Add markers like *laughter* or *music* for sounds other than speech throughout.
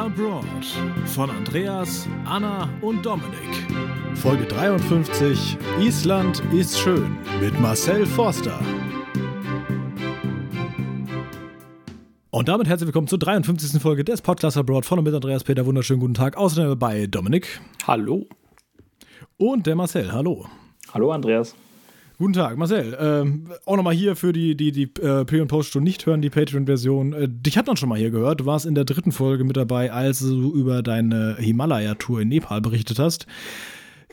Abroad von Andreas, Anna und Dominik. Folge 53 Island ist schön mit Marcel Forster. Und damit herzlich willkommen zur 53. Folge des Podcast Abroad von und mit Andreas Peter. Wunderschönen guten Tag. Außerdem bei Dominik. Hallo. Und der Marcel. Hallo. Hallo, Andreas. Guten Tag, Marcel. Ähm, auch nochmal hier für die, die, die äh, Pre- und Post-Show nicht hören, die Patreon-Version. Äh, dich hat man schon mal hier gehört. Du warst in der dritten Folge mit dabei, als du über deine Himalaya-Tour in Nepal berichtet hast.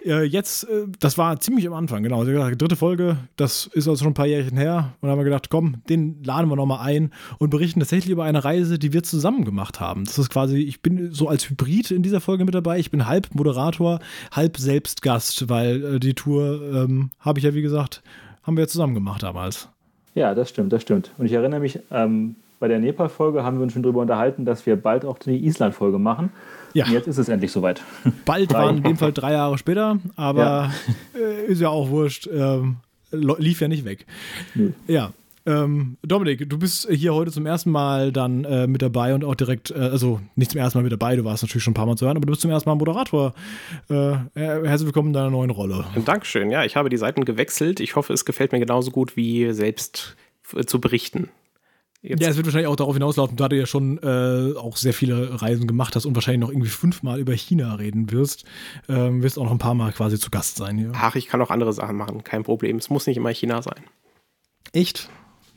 Äh, jetzt, äh, das war ziemlich am Anfang, genau. Die dritte Folge, das ist also schon ein paar Jährchen her. Und da haben wir gedacht, komm, den laden wir nochmal ein und berichten tatsächlich über eine Reise, die wir zusammen gemacht haben. Das ist quasi, ich bin so als Hybrid in dieser Folge mit dabei. Ich bin halb Moderator, halb selbst Gast, weil äh, die Tour, ähm, habe ich ja wie gesagt, haben wir ja zusammen gemacht damals. Ja, das stimmt, das stimmt. Und ich erinnere mich, ähm, bei der Nepal-Folge haben wir uns schon darüber unterhalten, dass wir bald auch die Island-Folge machen. Ja. Und jetzt ist es endlich soweit. *laughs* Bald waren in dem Fall drei Jahre später, aber ja. Äh, ist ja auch wurscht. Ähm, lief ja nicht weg. Nö. Ja. Ähm, Dominik, du bist hier heute zum ersten Mal dann äh, mit dabei und auch direkt, äh, also nicht zum ersten Mal mit dabei, du warst natürlich schon ein paar Mal zu hören, aber du bist zum ersten Mal Moderator. Äh, herzlich willkommen in deiner neuen Rolle. Dankeschön, ja, ich habe die Seiten gewechselt. Ich hoffe, es gefällt mir genauso gut wie selbst zu berichten. Jetzt. Ja, es wird wahrscheinlich auch darauf hinauslaufen, da du ja schon äh, auch sehr viele Reisen gemacht hast und wahrscheinlich noch irgendwie fünfmal über China reden wirst, ähm, wirst auch noch ein paar Mal quasi zu Gast sein hier. Ach, ich kann auch andere Sachen machen, kein Problem. Es muss nicht immer China sein. Echt?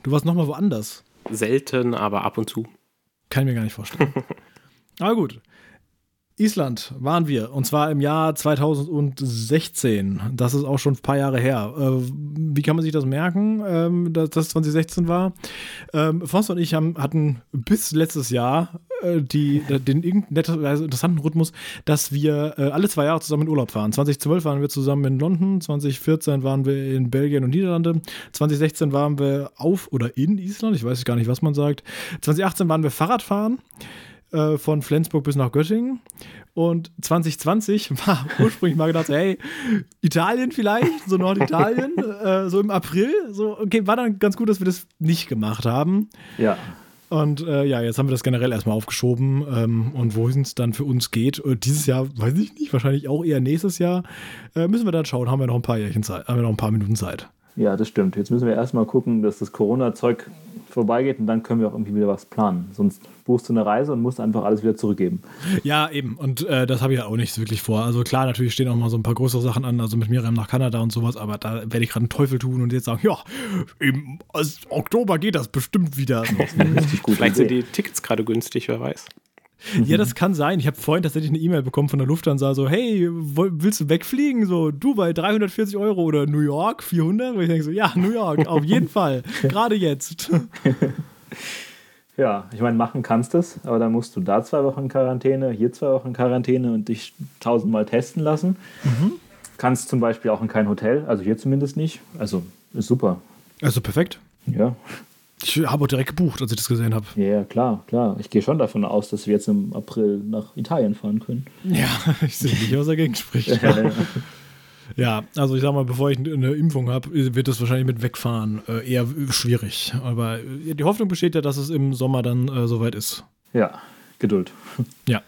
Du warst nochmal woanders? Selten, aber ab und zu. Kann ich mir gar nicht vorstellen. *laughs* aber gut. Island waren wir und zwar im Jahr 2016. Das ist auch schon ein paar Jahre her. Äh, wie kann man sich das merken, ähm, dass das 2016 war? Ähm, Forster und ich haben, hatten bis letztes Jahr äh, die, den interessanten Rhythmus, dass wir äh, alle zwei Jahre zusammen in Urlaub fahren. 2012 waren wir zusammen in London, 2014 waren wir in Belgien und Niederlande, 2016 waren wir auf oder in Island, ich weiß gar nicht, was man sagt. 2018 waren wir Fahrradfahren. Äh, von Flensburg bis nach Göttingen. Und 2020 *laughs* war ursprünglich mal gedacht, hey, Italien vielleicht, so Norditalien, *laughs* äh, so im April. So, okay, war dann ganz gut, dass wir das nicht gemacht haben. Ja. Und äh, ja, jetzt haben wir das generell erstmal aufgeschoben. Ähm, und wohin es dann für uns geht, und dieses Jahr weiß ich nicht, wahrscheinlich auch eher nächstes Jahr, äh, müssen wir dann schauen. Haben wir noch ein paar Jährchen Zeit, haben wir noch ein paar Minuten Zeit. Ja, das stimmt. Jetzt müssen wir erstmal gucken, dass das Corona-Zeug vorbeigeht und dann können wir auch irgendwie wieder was planen. Sonst buchst du eine Reise und musst einfach alles wieder zurückgeben. Ja, eben. Und äh, das habe ich ja auch nicht wirklich vor. Also klar, natürlich stehen auch mal so ein paar größere Sachen an, also mit Miriam nach Kanada und sowas, aber da werde ich gerade einen Teufel tun und jetzt sagen, ja, im Oktober geht das bestimmt wieder. *laughs* Richtig gut. Vielleicht sind die Tickets gerade günstig, wer weiß. Ja, das kann sein. Ich habe vorhin tatsächlich eine E-Mail bekommen von der Lufthansa, so, hey, willst du wegfliegen? So, Dubai 340 Euro oder New York 400? Und ich denke so, ja, New York, *laughs* auf jeden Fall. Gerade jetzt. *laughs* Ja, ich meine, machen kannst du es, aber dann musst du da zwei Wochen Quarantäne, hier zwei Wochen Quarantäne und dich tausendmal testen lassen. Mhm. Kannst zum Beispiel auch in kein Hotel, also hier zumindest nicht. Also ist super. Also perfekt. Ja. Ich habe auch direkt gebucht, als ich das gesehen habe. Ja, klar, klar. Ich gehe schon davon aus, dass wir jetzt im April nach Italien fahren können. Ja, *laughs* ich sehe nicht, was dagegen spricht. *laughs* ja, also ich sag mal, bevor ich eine Impfung habe, wird das wahrscheinlich mit Wegfahren äh, eher schwierig. Aber äh, die Hoffnung besteht ja, dass es im Sommer dann äh, soweit ist. Ja, Geduld. *laughs* Ja.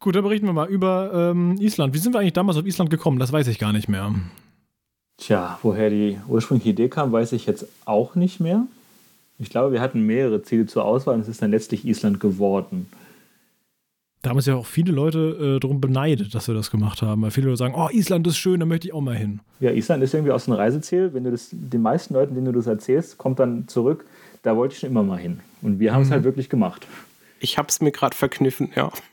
Gut, dann berichten wir mal über ähm, Island. Wie sind wir eigentlich damals auf Island gekommen? Das weiß ich gar nicht mehr. Tja, woher die ursprüngliche Idee kam, weiß ich jetzt auch nicht mehr. Ich glaube, wir hatten mehrere Ziele zur Auswahl und es ist dann letztlich Island geworden. Da haben es ja auch viele Leute äh, darum beneidet, dass wir das gemacht haben. Weil viele Leute sagen, oh, Island ist schön, da möchte ich auch mal hin. Ja, Island ist irgendwie aus dem Reiseziel. Wenn du das den meisten Leuten, denen du das erzählst, kommt dann zurück, da wollte ich schon immer mal hin. Und wir haben es mhm. halt wirklich gemacht. Ich habe es mir gerade verkniffen, ja. *laughs*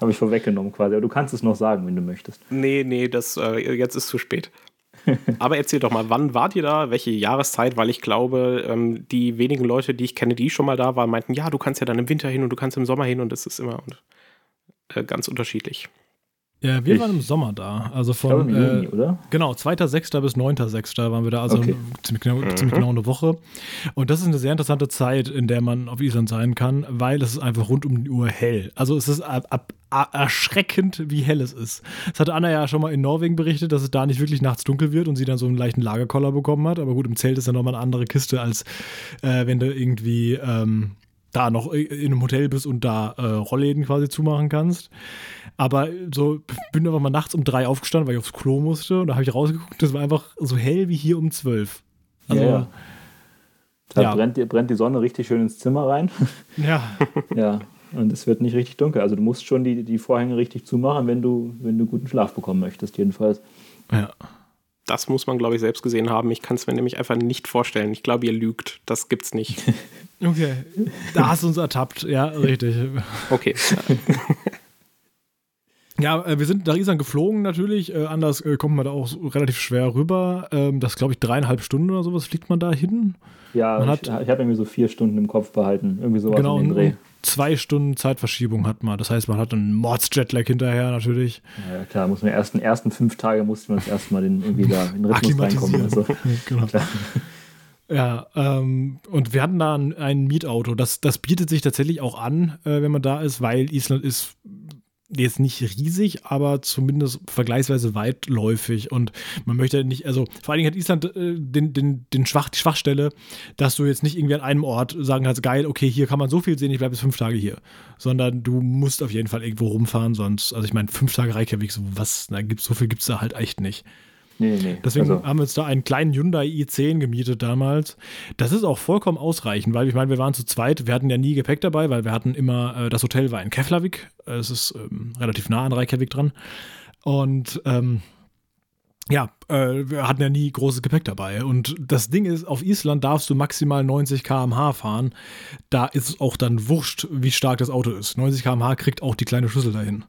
habe ich vorweggenommen quasi. Aber du kannst es noch sagen, wenn du möchtest. Nee, nee, das, äh, jetzt ist zu spät. Aber erzähl doch mal, wann wart ihr da? Welche Jahreszeit? Weil ich glaube, ähm, die wenigen Leute, die ich kenne, die schon mal da waren, meinten, ja, du kannst ja dann im Winter hin und du kannst im Sommer hin und das ist immer äh, ganz unterschiedlich. Ja, wir ich waren im Sommer da. Also von. Ich Juni, äh, oder? Genau, 2.6. bis 9.6. waren wir da. Also okay. ziemlich, genau, mhm. ziemlich genau eine Woche. Und das ist eine sehr interessante Zeit, in der man auf Island sein kann, weil es ist einfach rund um die Uhr hell. Also es ist ab, ab, erschreckend, wie hell es ist. Das hatte Anna ja schon mal in Norwegen berichtet, dass es da nicht wirklich nachts dunkel wird und sie dann so einen leichten Lagerkoller bekommen hat. Aber gut, im Zelt ist ja nochmal eine andere Kiste, als äh, wenn du irgendwie. Ähm, da noch in einem Hotel bist und da äh, Rollläden quasi zumachen kannst. Aber so bin einfach mal nachts um drei aufgestanden, weil ich aufs Klo musste. Und da habe ich rausgeguckt, das war einfach so hell wie hier um zwölf. Also, ja, ja. Da ja. brennt, brennt die Sonne richtig schön ins Zimmer rein. *laughs* ja. ja. Und es wird nicht richtig dunkel. Also du musst schon die, die Vorhänge richtig zumachen, wenn du, wenn du guten Schlaf bekommen möchtest, jedenfalls. Ja. Das muss man, glaube ich, selbst gesehen haben. Ich kann es mir nämlich einfach nicht vorstellen. Ich glaube, ihr lügt. Das gibt's nicht. *laughs* Okay. Da hast du uns ertappt. Ja, richtig. Okay. Ja, äh, wir sind nach Island geflogen natürlich. Äh, anders äh, kommt man da auch so relativ schwer rüber. Ähm, das glaube ich dreieinhalb Stunden oder sowas fliegt man da hin. Ja, Man ich, hat- ich habe irgendwie so vier Stunden im Kopf behalten. Irgendwie sowas genau, in den Dreh. zwei Stunden Zeitverschiebung hat man. Das heißt, man hat einen Mordsjetlag hinterher natürlich. Ja, ja, klar, muss man ersten, ersten fünf Tage mussten wir uns erstmal den, irgendwie da in den Rhythmus reinkommen. Also, *laughs* genau. Ja, ähm, und wir hatten da ein, ein Mietauto. Das, das bietet sich tatsächlich auch an, äh, wenn man da ist, weil Island ist jetzt nicht riesig, aber zumindest vergleichsweise weitläufig. Und man möchte nicht, also vor allen Dingen hat Island äh, den, den, den Schwach, die Schwachstelle, dass du jetzt nicht irgendwie an einem Ort sagen kannst, geil, okay, hier kann man so viel sehen, ich bleibe jetzt fünf Tage hier. Sondern du musst auf jeden Fall irgendwo rumfahren, sonst, also ich meine, fünf Tage Reykjavik, so was, da gibt's, so viel gibt es da halt echt nicht. Nee, nee. Deswegen also, haben wir uns da einen kleinen Hyundai i10 gemietet damals. Das ist auch vollkommen ausreichend, weil ich meine, wir waren zu zweit, wir hatten ja nie Gepäck dabei, weil wir hatten immer, äh, das Hotel war in Keflavik, es ist ähm, relativ nah an Reykjavik dran. Und ähm, ja, äh, wir hatten ja nie großes Gepäck dabei. Und das Ding ist, auf Island darfst du maximal 90 km/h fahren. Da ist es auch dann wurscht, wie stark das Auto ist. 90 km/h kriegt auch die kleine Schüssel dahin.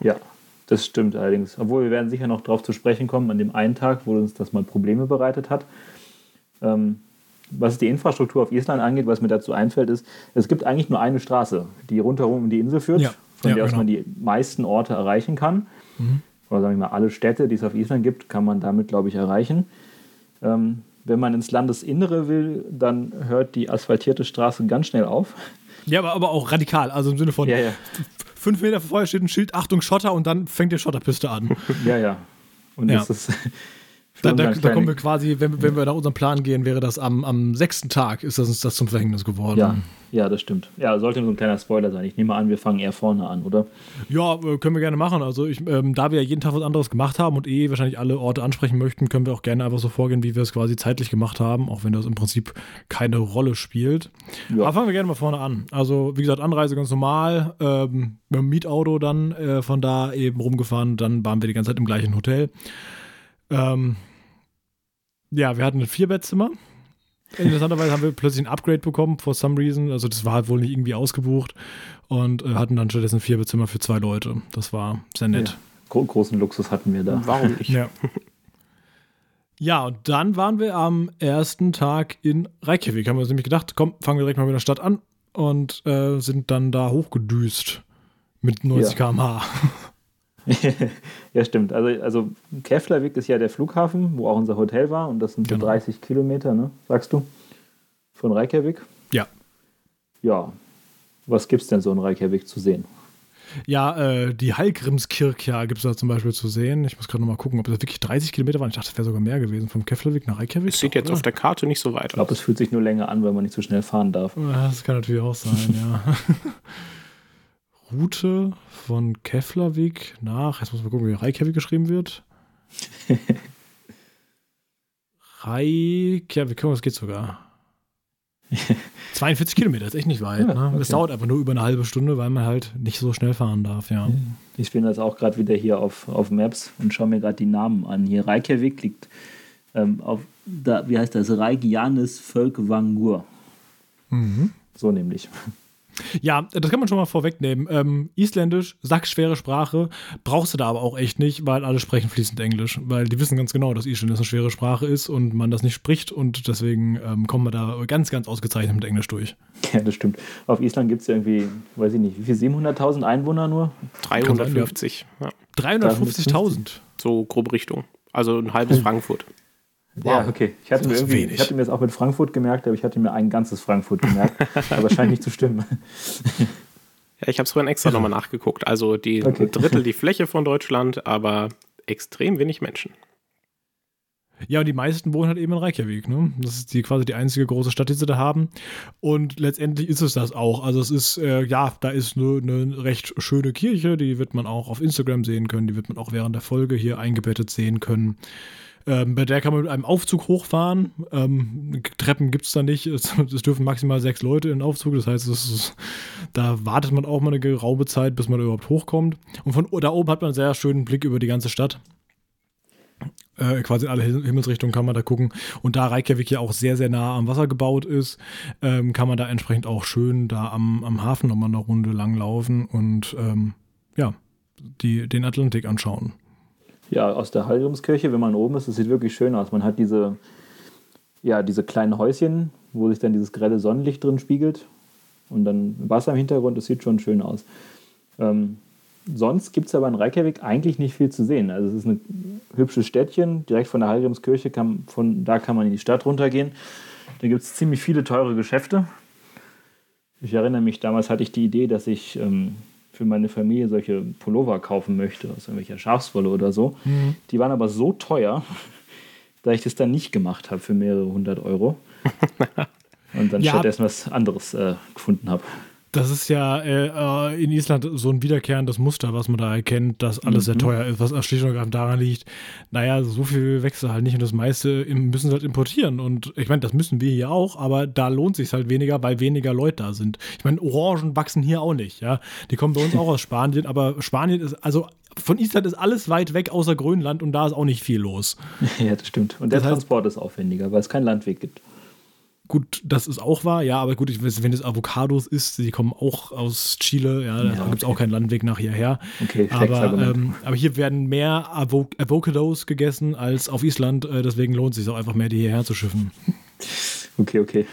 ja, das stimmt allerdings. Obwohl wir werden sicher noch darauf zu sprechen kommen, an dem einen Tag, wo uns das mal Probleme bereitet hat. Ähm, was die Infrastruktur auf Island angeht, was mir dazu einfällt, ist, es gibt eigentlich nur eine Straße, die rundherum um die Insel führt, Ja, von ja, der aus genau. man die meisten Orte erreichen kann. Oder sagen wir mal, alle Städte, die es auf Island gibt, kann man damit, glaube ich, erreichen. Ähm, wenn man ins Landesinnere will, dann hört die asphaltierte Straße ganz schnell auf. Ja, aber, aber auch radikal. Also im Sinne von, Ja, ja. fünf Meter vorher steht ein Schild, Achtung, Schotter und dann fängt die Schotterpiste an. *laughs* Ja, ja. Und Ja. das ist. Da, da, da kommen wir quasi, wenn, wenn wir nach unserem Plan gehen, wäre das am, am sechsten Tag, ist das uns das zum Verhängnis geworden. Ja, ja, das stimmt. Ja, sollte nur so ein kleiner Spoiler sein. Ich nehme an, wir fangen eher vorne an, oder? Ja, äh, können wir gerne machen. Also ich, ähm, da wir ja jeden Tag was anderes gemacht haben und eh wahrscheinlich alle Orte ansprechen möchten, können wir auch gerne einfach so vorgehen, wie wir es quasi zeitlich gemacht haben, auch wenn das im Prinzip keine Rolle spielt. Ja. Aber fangen wir gerne mal vorne an. Also wie gesagt, Anreise ganz normal, ähm, mit dem Mietauto dann äh, von da eben rumgefahren, dann waren wir die ganze Zeit im gleichen Hotel. Ähm, ja, wir hatten ein Vierbettzimmer. Interessanterweise haben wir plötzlich ein Upgrade bekommen, for some reason. Also das war halt wohl nicht irgendwie ausgebucht. Und äh, hatten dann stattdessen ein Vierbettzimmer für zwei Leute. Das war sehr nett. Gro großen Luxus hatten wir da. Warum *laughs* nicht? Ja. Ja, und dann waren wir am ersten Tag in Reykjavik. Haben wir uns nämlich gedacht, komm, fangen wir direkt mal mit der Stadt an und äh, sind dann da hochgedüst mit 90 Ja. km/h. *laughs* ja, stimmt. Also, also Keflavik ist ja der Flughafen, wo auch unser Hotel war. Und das sind so Genau. 30 Kilometer, ne? Sagst du? Von Reykjavik? Ja. Ja. Was gibt's denn so in Reykjavik zu sehen? Ja, äh, die Hallgrimskirkja gibt es da zum Beispiel zu sehen. Ich muss gerade noch mal gucken, ob das wirklich 30 Kilometer waren. Ich dachte, das wäre sogar mehr gewesen. Vom Keflavik nach Reykjavik. Es sieht jetzt auf der Karte nicht so weit Ich glaube, aus. es fühlt sich nur länger an, weil man nicht so schnell fahren darf. Ja, Das kann natürlich auch sein, ja. *laughs* Route von Keflavik nach, jetzt muss man gucken, wie Reykjavik geschrieben wird. *laughs* Reykjavik, guck mal, das geht sogar. 42 Kilometer, ist echt nicht weit. Ja, ne? okay. Das dauert einfach nur über eine halbe Stunde, weil man halt nicht so schnell fahren darf, ja. Ich bin jetzt auch gerade wieder hier auf, auf Maps und schaue mir gerade die Namen an. Hier Reykjavik liegt ähm, auf, da, wie heißt das? Reykjanes Völkvangur. Mhm. So nämlich. Ja, das kann man schon mal vorwegnehmen. Ähm, Isländisch, sackschwere Sprache, brauchst du da aber auch echt nicht, weil alle sprechen fließend Englisch. Weil die wissen ganz genau, dass Isländisch eine schwere Sprache ist und man das nicht spricht und deswegen ähm, kommen wir da ganz, ganz ausgezeichnet mit Englisch durch. Ja, das stimmt. Auf Island gibt es ja irgendwie, weiß ich nicht, wie viel, 700.000 Einwohner nur? 350. Ja. 350.000. So grobe Richtung. Also ein halbes Frankfurt. Ja, okay. Ich hatte, mir irgendwie, wenig. ich hatte mir das auch mit Frankfurt gemerkt, aber ich hatte mir ein ganzes Frankfurt gemerkt. *laughs* aber scheint nicht zu stimmen. *laughs* Ja, ich habe es vorhin extra nochmal nachgeguckt. Also die Okay. ein Drittel die Fläche von Deutschland, aber extrem wenig Menschen. Ja, und die meisten wohnen halt eben in Reykjavik. Ne? Das ist die, quasi die einzige große Stadt, die sie da haben. Und letztendlich ist es das auch. Also es ist, äh, ja, da ist eine, eine recht schöne Kirche, die wird man auch auf Instagram sehen können, die wird man auch während der Folge hier eingebettet sehen können. Ähm, bei der kann man mit einem Aufzug hochfahren. Ähm, Treppen gibt es da nicht. Es, es, dürfen maximal sechs Leute in den Aufzug. Das heißt, ist, da wartet man auch mal eine geraume Zeit, bis man überhaupt hochkommt. Und von da oben hat man einen sehr schönen Blick über die ganze Stadt. Äh, quasi in alle Himmelsrichtungen kann man da gucken. Und da Reykjavik ja auch sehr, sehr nah am Wasser gebaut ist, ähm, kann man da entsprechend auch schön da am, am Hafen nochmal eine Runde langlaufen und ähm, ja, die, den Atlantik anschauen. Ja, aus der Hallgrimskirche, wenn man oben ist, das sieht wirklich schön aus. Man hat diese, ja, diese kleinen Häuschen, wo sich dann dieses grelle Sonnenlicht drin spiegelt und dann Wasser im Hintergrund, das sieht schon schön aus. Ähm, sonst gibt es aber in Reykjavik eigentlich nicht viel zu sehen. Also es ist ein hübsches Städtchen, direkt von der Hallgrimskirche, kann, von da kann man in die Stadt runtergehen. Da gibt es ziemlich viele teure Geschäfte. Ich erinnere mich, damals hatte ich die Idee, dass ich ähm, für meine Familie solche Pullover kaufen möchte, aus irgendwelcher Schafswolle oder so. Mhm. Die waren aber so teuer, *laughs* dass ich das dann nicht gemacht habe für mehrere hundert Euro. *laughs* Und dann ja. stattdessen was anderes äh, gefunden habe. Das ist ja äh, äh, in Island so ein wiederkehrendes Muster, was man da erkennt, dass alles mhm. sehr teuer ist, was schlicht und ergreifend daran liegt, naja, so viel wächst halt nicht und das meiste müssen sie halt importieren. Und ich meine, das müssen wir hier auch, aber da lohnt sich halt weniger, weil weniger Leute da sind. Ich meine, Orangen wachsen hier auch nicht, ja. Die kommen bei uns auch aus Spanien, aber Spanien ist, also von Island ist alles weit weg außer Grönland und da ist auch nicht viel los. *laughs* Ja, das stimmt. Und der das heißt, Transport ist aufwendiger, weil es keinen Landweg gibt. Gut, das ist auch wahr, ja, aber gut, ich weiß, wenn es Avocados ist, die kommen auch aus Chile, ja, da ja, okay. gibt es auch keinen Landweg nach hierher. Okay, aber, ähm, aber hier werden mehr Avo Avocados gegessen als auf Island, äh, deswegen lohnt es sich auch einfach mehr, die hierher zu schiffen. *laughs* Okay, okay.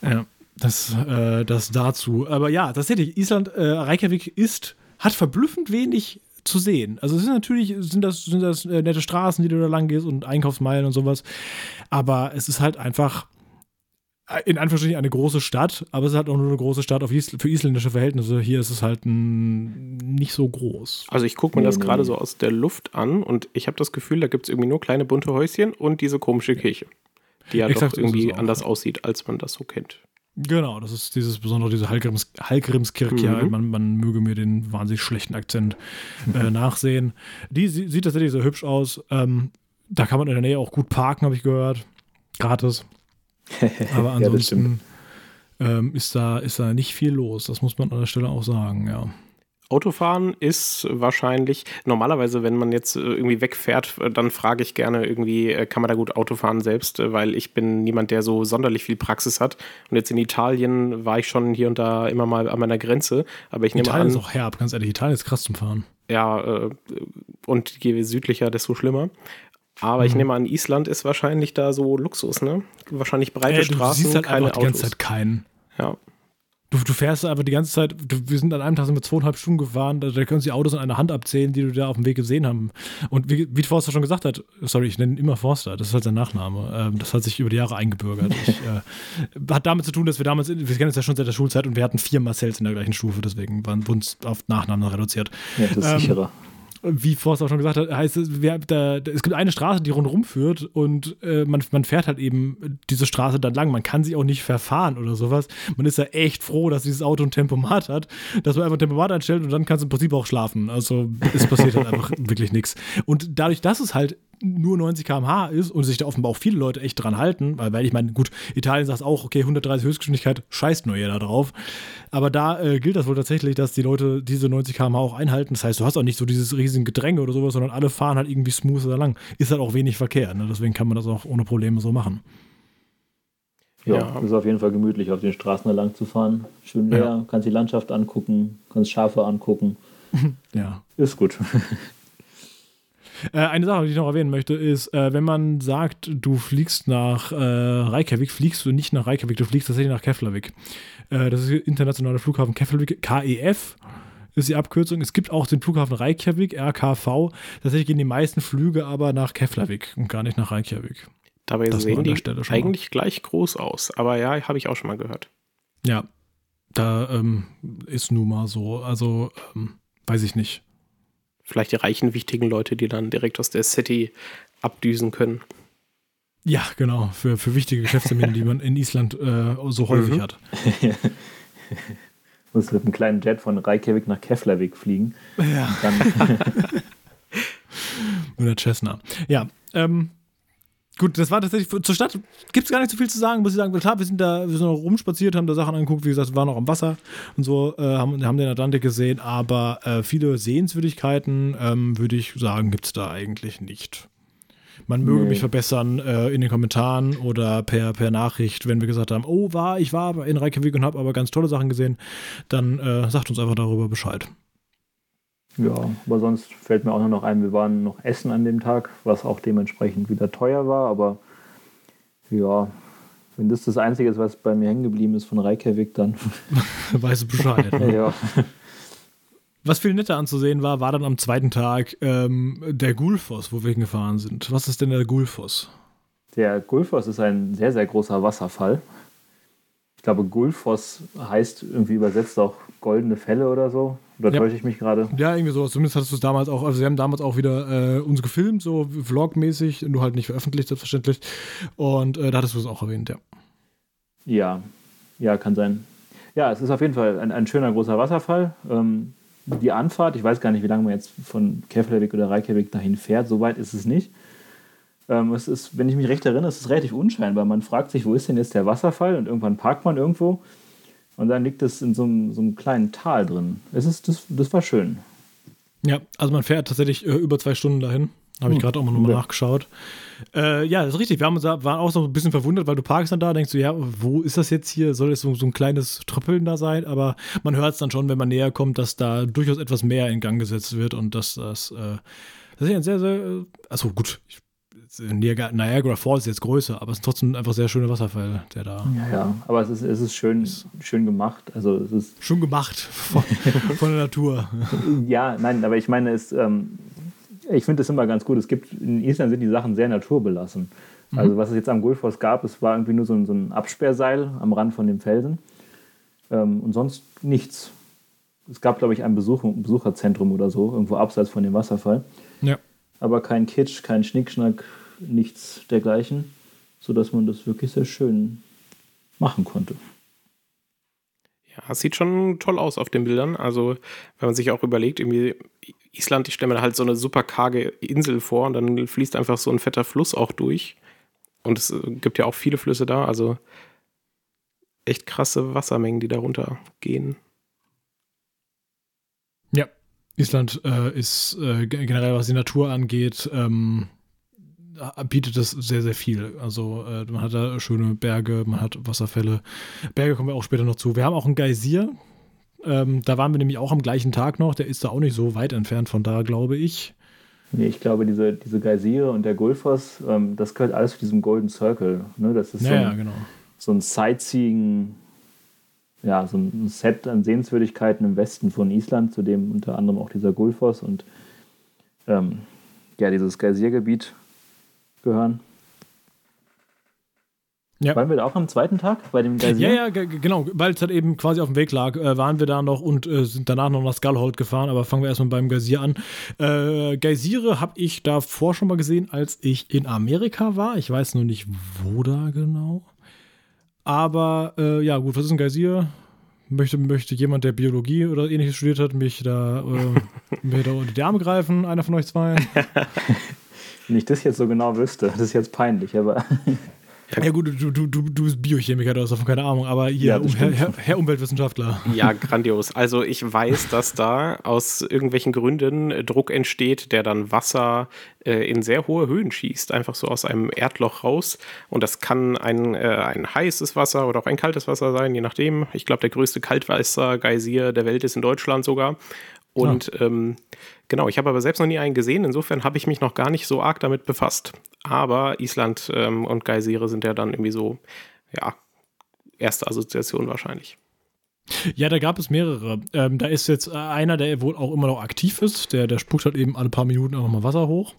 Ja, das, äh, das dazu. Aber ja, tatsächlich, Island, äh, Reykjavik ist, hat verblüffend wenig zu sehen. Also es sind natürlich, sind das, sind das äh, nette Straßen, die du da lang gehst und Einkaufsmeilen und sowas. Aber es ist halt einfach in Anführungsstrichen eine große Stadt, aber es ist halt auch nur eine große Stadt Isl für isländische Verhältnisse. Hier ist es halt nicht so groß. Also ich gucke mir das gerade so aus der Luft an und ich habe das Gefühl, da gibt es irgendwie nur kleine bunte Häuschen und diese komische Kirche, die ja Exakt, doch irgendwie auch, anders ja. aussieht, als man das so kennt. Genau, das ist dieses besondere, diese Hallgrims, Hallgrimskirche. Mhm. Man, man, möge mir den wahnsinnig schlechten Akzent äh, *laughs* nachsehen. Die sieht tatsächlich sehr hübsch aus. Ähm, da kann man in der Nähe auch gut parken, habe ich gehört. Gratis. *laughs* Aber ansonsten ja, ähm, ist, da, ist da nicht viel los. Das muss man an der Stelle auch sagen, ja. Autofahren ist wahrscheinlich, normalerweise, wenn man jetzt äh, irgendwie wegfährt, äh, dann frage ich gerne irgendwie, äh, kann man da gut Autofahren selbst, weil ich bin niemand, der so sonderlich viel Praxis hat. Und jetzt in Italien war ich schon hier und da immer mal an meiner Grenze. Aber ich nehme Italien an. Italien ist auch herb, ganz ehrlich. Italien ist krass zum Fahren. Ja, und je südlicher, desto schlimmer. Aber mhm. ich nehme an, Island ist wahrscheinlich da so Luxus, ne? Wahrscheinlich breite äh, Straßen, siehst halt keine die ganze Zeit keinen. Ja. Du, du fährst einfach die ganze Zeit, du, wir sind an einem Tag sind wir zweieinhalb Stunden gefahren, da, da können sie die Autos an einer Hand abzählen, die du da auf dem Weg gesehen haben. Und wie, wie Forster schon gesagt hat, sorry, ich nenne ihn immer Forster, das ist halt sein Nachname. Ähm, das hat sich über die Jahre eingebürgert. *laughs* Ich, äh, hat damit zu tun, dass wir damals, wir kennen uns ja schon seit der Schulzeit und wir hatten vier Marcells in der gleichen Stufe, deswegen waren wir uns auf Nachnamen reduziert. Ja, das ist ähm, sicherer wie Forst auch schon gesagt hat, heißt es, wer, da, es gibt eine Straße, die rundherum führt und äh, man, man fährt halt eben diese Straße dann lang. Man kann sie auch nicht verfahren oder sowas. Man ist ja echt froh, dass dieses Auto ein Tempomat hat, dass man einfach ein Tempomat einstellt und dann kannst du im Prinzip auch schlafen. Also es passiert halt *laughs* einfach wirklich nichts. Und dadurch, dass es halt nur 90 km/h ist und sich da offenbar auch viele Leute echt dran halten, weil, weil ich meine, gut, Italien sagt auch, okay, 130 Höchstgeschwindigkeit, scheißt nur jeder drauf. Aber da äh, gilt das wohl tatsächlich, dass die Leute diese 90 km/h auch einhalten. Das heißt, du hast auch nicht so dieses riesige Gedränge oder sowas, sondern alle fahren halt irgendwie smooth oder lang. Ist halt auch wenig Verkehr, ne? deswegen kann man das auch ohne Probleme so machen. Ja, ja, ist auf jeden Fall gemütlich, auf den Straßen lang zu fahren. Schön leer, ja. kannst die Landschaft angucken, kannst Schafe angucken. *laughs* ja. Ist gut. *laughs* Äh, eine Sache, die ich noch erwähnen möchte, ist, äh, wenn man sagt, du fliegst nach äh, Reykjavik, fliegst du nicht nach Reykjavik, du fliegst tatsächlich nach Keflavik. Äh, das ist der internationale Flughafen Keflavik, KEF ist die Abkürzung. Es gibt auch den Flughafen Reykjavik, RKV. Tatsächlich gehen die meisten Flüge aber nach Keflavik und gar nicht nach Reykjavik. Dabei das sehen die eigentlich gleich groß aus. Aber ja, habe ich auch schon mal gehört. Ja, da ähm, ist nun mal so. Also, ähm, weiß ich nicht vielleicht die reichen, wichtigen Leute, die dann direkt aus der City abdüsen können. Ja, genau, für, für wichtige Geschäftstermine, die man in Island äh, so häufig Mhm. hat. *laughs* Muss mit einem kleinen Jet von Reykjavik nach Keflavik fliegen. Ja. Dann, *laughs* *laughs* Oder Cessna. Ja, ähm, gut, das war tatsächlich zur Stadt. Gibt es gar nicht so viel zu sagen, muss ich sagen. Klar, wir sind da, wir sind noch rumspaziert, haben da Sachen angeguckt, wie gesagt, waren noch am Wasser und so, äh, haben, haben den Atlantik gesehen, aber äh, viele Sehenswürdigkeiten, ähm, würde ich sagen, gibt es da eigentlich nicht. Man möge Nee. mich verbessern äh, in den Kommentaren oder per, per Nachricht, wenn wir gesagt haben, oh, war, ich war in Reykjavik und habe aber ganz tolle Sachen gesehen, dann äh, sagt uns einfach darüber Bescheid. Ja, aber sonst fällt mir auch nur noch ein, wir waren noch essen an dem Tag, was auch dementsprechend wieder teuer war, aber ja, wenn das das Einzige ist, was bei mir hängen geblieben ist von Reykjavik, dann *laughs* Weißt du Bescheid. ne? ja. Was viel netter anzusehen war, war dann am zweiten Tag ähm, der Gulfoss, wo wir hingefahren sind. Was ist denn der Gulfoss? Der Gulfoss ist ein sehr, sehr großer Wasserfall. Ich glaube, Gulfoss heißt irgendwie übersetzt auch goldene Fälle oder so. Oder Ja. täusche ich mich gerade? Ja, irgendwie sowas. Zumindest hattest du es damals auch, also sie haben damals auch wieder äh, uns gefilmt, so vlogmäßig, nur halt nicht veröffentlicht, selbstverständlich. Und äh, da hattest du es auch erwähnt, ja. Ja, ja, kann sein. Ja, es ist auf jeden Fall ein, ein schöner großer Wasserfall. Ähm, die Anfahrt, ich weiß gar nicht, wie lange man jetzt von Keflavik oder Reykjavik dahin fährt, so weit ist es nicht. Ähm, es ist, wenn ich mich recht erinnere, es ist relativ unscheinbar. Man fragt sich, wo ist denn jetzt der Wasserfall? Und irgendwann parkt man irgendwo und dann liegt es in so einem, so einem kleinen Tal drin. Es ist, das, das war schön. Ja, also man fährt tatsächlich äh, über zwei Stunden dahin. Habe ich Hm. gerade auch mal nochmal Ja. nachgeschaut. Äh, ja, das ist richtig. Wir haben uns, da- waren auch so ein bisschen verwundert, weil du parkst dann da, denkst du, ja, wo ist das jetzt hier? Soll es so, so ein kleines Tröppeln da sein? Aber man hört es dann schon, wenn man näher kommt, dass da durchaus etwas mehr in Gang gesetzt wird und dass das, äh, das ist ja ein sehr, sehr, äh, achso, gut. Ich, Niagara, Falls ist jetzt größer, aber es ist trotzdem einfach sehr schöner Wasserfall, der da Ja, aber es ist, es ist schön, schön gemacht. Also es ist schon gemacht von, *laughs* von der Natur. Ja, nein, aber ich meine, es, ähm, ich finde es immer ganz gut. Es gibt, in Island sind die Sachen sehr naturbelassen. Also was es jetzt am Gulfoss gab, es war irgendwie nur so ein, so ein Absperrseil am Rand von dem Felsen ähm, und sonst nichts. Es gab, glaube ich, ein Besuch, Besucherzentrum oder so, irgendwo abseits von dem Wasserfall. Ja. Aber kein Kitsch, kein Schnickschnack, nichts dergleichen, sodass man das wirklich sehr schön machen konnte. Ja, es sieht schon toll aus auf den Bildern. Also, wenn man sich auch überlegt, irgendwie Island, ich stelle mir halt so eine super karge Insel vor und dann fließt einfach so ein fetter Fluss auch durch. Und es äh, gibt ja auch viele Flüsse da, also echt krasse Wassermengen, die darunter gehen. Ja, Island äh, ist äh, ge- generell, was die Natur angeht, ähm, äh, bietet es sehr, sehr viel. Also äh, man hat da schöne Berge, man hat Wasserfälle. Berge kommen wir auch später noch zu. Wir haben auch einen Geysir. Ähm, da waren wir nämlich auch am gleichen Tag noch. Der ist da auch nicht so weit entfernt von da, glaube ich. Nee, ich glaube, diese, diese Geysire und der Gulfoss, ähm, das gehört alles zu diesem Golden Circle. Ne? Das ist so Ja, ja, ein, genau. so ein Sightseeing, ja, so ein Set an Sehenswürdigkeiten im Westen von Island, zu dem unter anderem auch dieser Gulfoss und ähm, ja, dieses Geysirgebiet gehören. Ja. Waren wir da auch am zweiten Tag bei dem Geysir? Ja, ja, ge- ge- genau, weil es halt eben quasi auf dem Weg lag, äh, waren wir da noch und äh, sind danach noch nach Skullhold gefahren, aber fangen wir erstmal beim Geysir an. Äh, Geysire habe ich davor schon mal gesehen, als ich in Amerika war. Ich weiß nur nicht, wo da genau. Aber äh, ja, gut, was ist ein Geysir? Möchte, möchte jemand, der Biologie oder ähnliches studiert hat, mich da, äh, *laughs* mir da unter die Arme greifen? Einer von euch zwei? *laughs* Wenn ich das jetzt so genau wüsste, das ist jetzt peinlich, aber *laughs* Ja, gut, du, du, du, du bist Biochemiker, du hast davon keine Ahnung, aber hier, Ja, um, Herr, Herr, Herr Umweltwissenschaftler. Ja, grandios. Also ich weiß, dass da aus irgendwelchen Gründen Druck entsteht, der dann Wasser äh, in sehr hohe Höhen schießt, einfach so aus einem Erdloch raus. Und das kann ein, äh, ein heißes Wasser oder auch ein kaltes Wasser sein, je nachdem. Ich glaube, der größte Kaltwasser-Geysir der Welt ist in Deutschland sogar. Und ähm, genau, ich habe aber selbst noch nie einen gesehen. Insofern habe ich mich noch gar nicht so arg damit befasst. Aber Island ähm, und Geysire sind ja dann irgendwie so, ja, erste Assoziation wahrscheinlich. Ja, da gab es mehrere. Ähm, da ist jetzt einer, der wohl auch immer noch aktiv ist. Der, der spuckt halt eben alle paar Minuten auch nochmal Wasser hoch.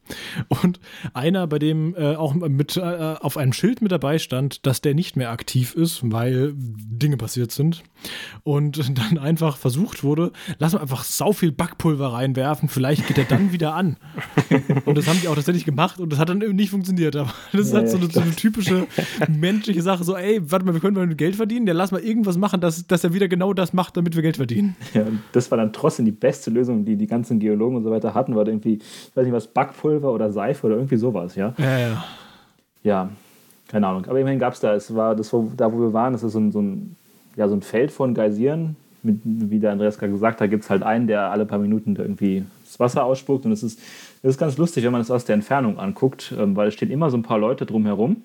Und einer, bei dem äh, auch mit äh, auf einem Schild mit dabei stand, dass der nicht mehr aktiv ist, weil Dinge passiert sind. Und dann einfach versucht wurde, lass mal einfach sau viel Backpulver reinwerfen, vielleicht geht er dann *laughs* wieder an. Und das haben die auch tatsächlich gemacht und das hat dann eben nicht funktioniert. Aber das ist halt so eine, so eine typische menschliche Sache. So, ey, warte mal, wir können mal Geld verdienen, der lass mal irgendwas machen, dass, dass er wieder genau das macht, damit wir Geld verdienen. *laughs* Ja, das war dann trotzdem die beste Lösung, die die ganzen Geologen und so weiter hatten, war irgendwie, ich weiß nicht was, Backpulver oder Seife oder irgendwie sowas, ja. Ja, ja. Ja, keine Ahnung. Aber immerhin gab es da, es war das, wo, da wo wir waren, das ist so ein, so ein, ja, so ein Feld von Geysiren. Mit, wie der Andreas gerade gesagt hat, gibt es halt einen, der alle paar Minuten da irgendwie das Wasser ausspuckt. Und es ist, ist ganz lustig, wenn man es aus der Entfernung anguckt, ähm, weil es stehen immer so ein paar Leute drumherum.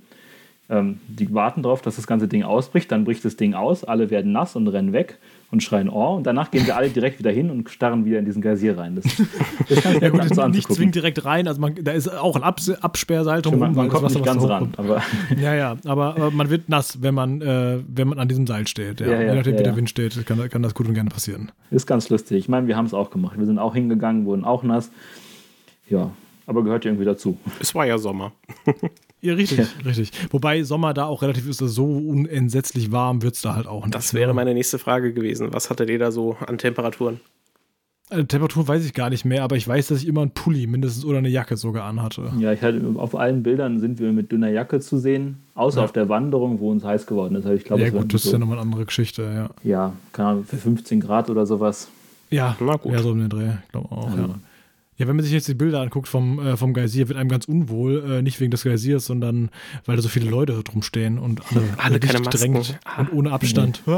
Ähm, die warten darauf, dass das ganze Ding ausbricht. Dann bricht das Ding aus, alle werden nass und rennen weg und schreien Oh. Und danach gehen wir alle direkt wieder hin und starren wieder in diesen Geysir rein. Das, das ist ganz Ja, gut, anzugucken. nicht zwingend direkt rein. Also man, da ist auch ein Abs Absperrseil Stimmt, man, man kommt nicht Wasser, was ganz ran, aber *laughs* Ja, ja, aber, aber man wird nass, wenn man, äh, wenn man an diesem Seil steht. Ja. Ja, ja, Je nachdem, ja, wie der ja. Wind steht, kann, kann das gut und gerne passieren. ist ganz lustig. Ich meine, wir haben es auch gemacht. Wir sind auch hingegangen, wurden auch nass. Ja, aber gehört ja irgendwie dazu. Es war ja Sommer. *laughs* Ja, richtig, richtig. Wobei Sommer da auch relativ ist, so unentsetzlich warm wird es da halt auch nicht. Das wäre meine nächste Frage gewesen. Was hattet ihr da so an Temperaturen? Äh, Temperatur weiß ich gar nicht mehr, aber ich weiß, dass ich immer einen Pulli mindestens oder eine Jacke sogar anhatte. Ja, ich hatte, auf allen Bildern sind wir mit dünner Jacke zu sehen, außer Ja. auf der Wanderung, wo uns heiß geworden ist. Also ich glaube, Ja, gut, das ist so, ja nochmal eine andere Geschichte, ja. ja, keine Ahnung, für 15 Grad oder sowas. Ja, Na gut. ja so um den Dreh, ich glaube auch, Also, ja. Ja, wenn man sich jetzt die Bilder anguckt vom, äh, vom Geysir, wird einem ganz unwohl, äh, nicht wegen des Geysirs, sondern weil da so viele Leute drum stehen und alle, Alle keine dicht Masken. gedrängt Ah. und ohne Abstand. *laughs*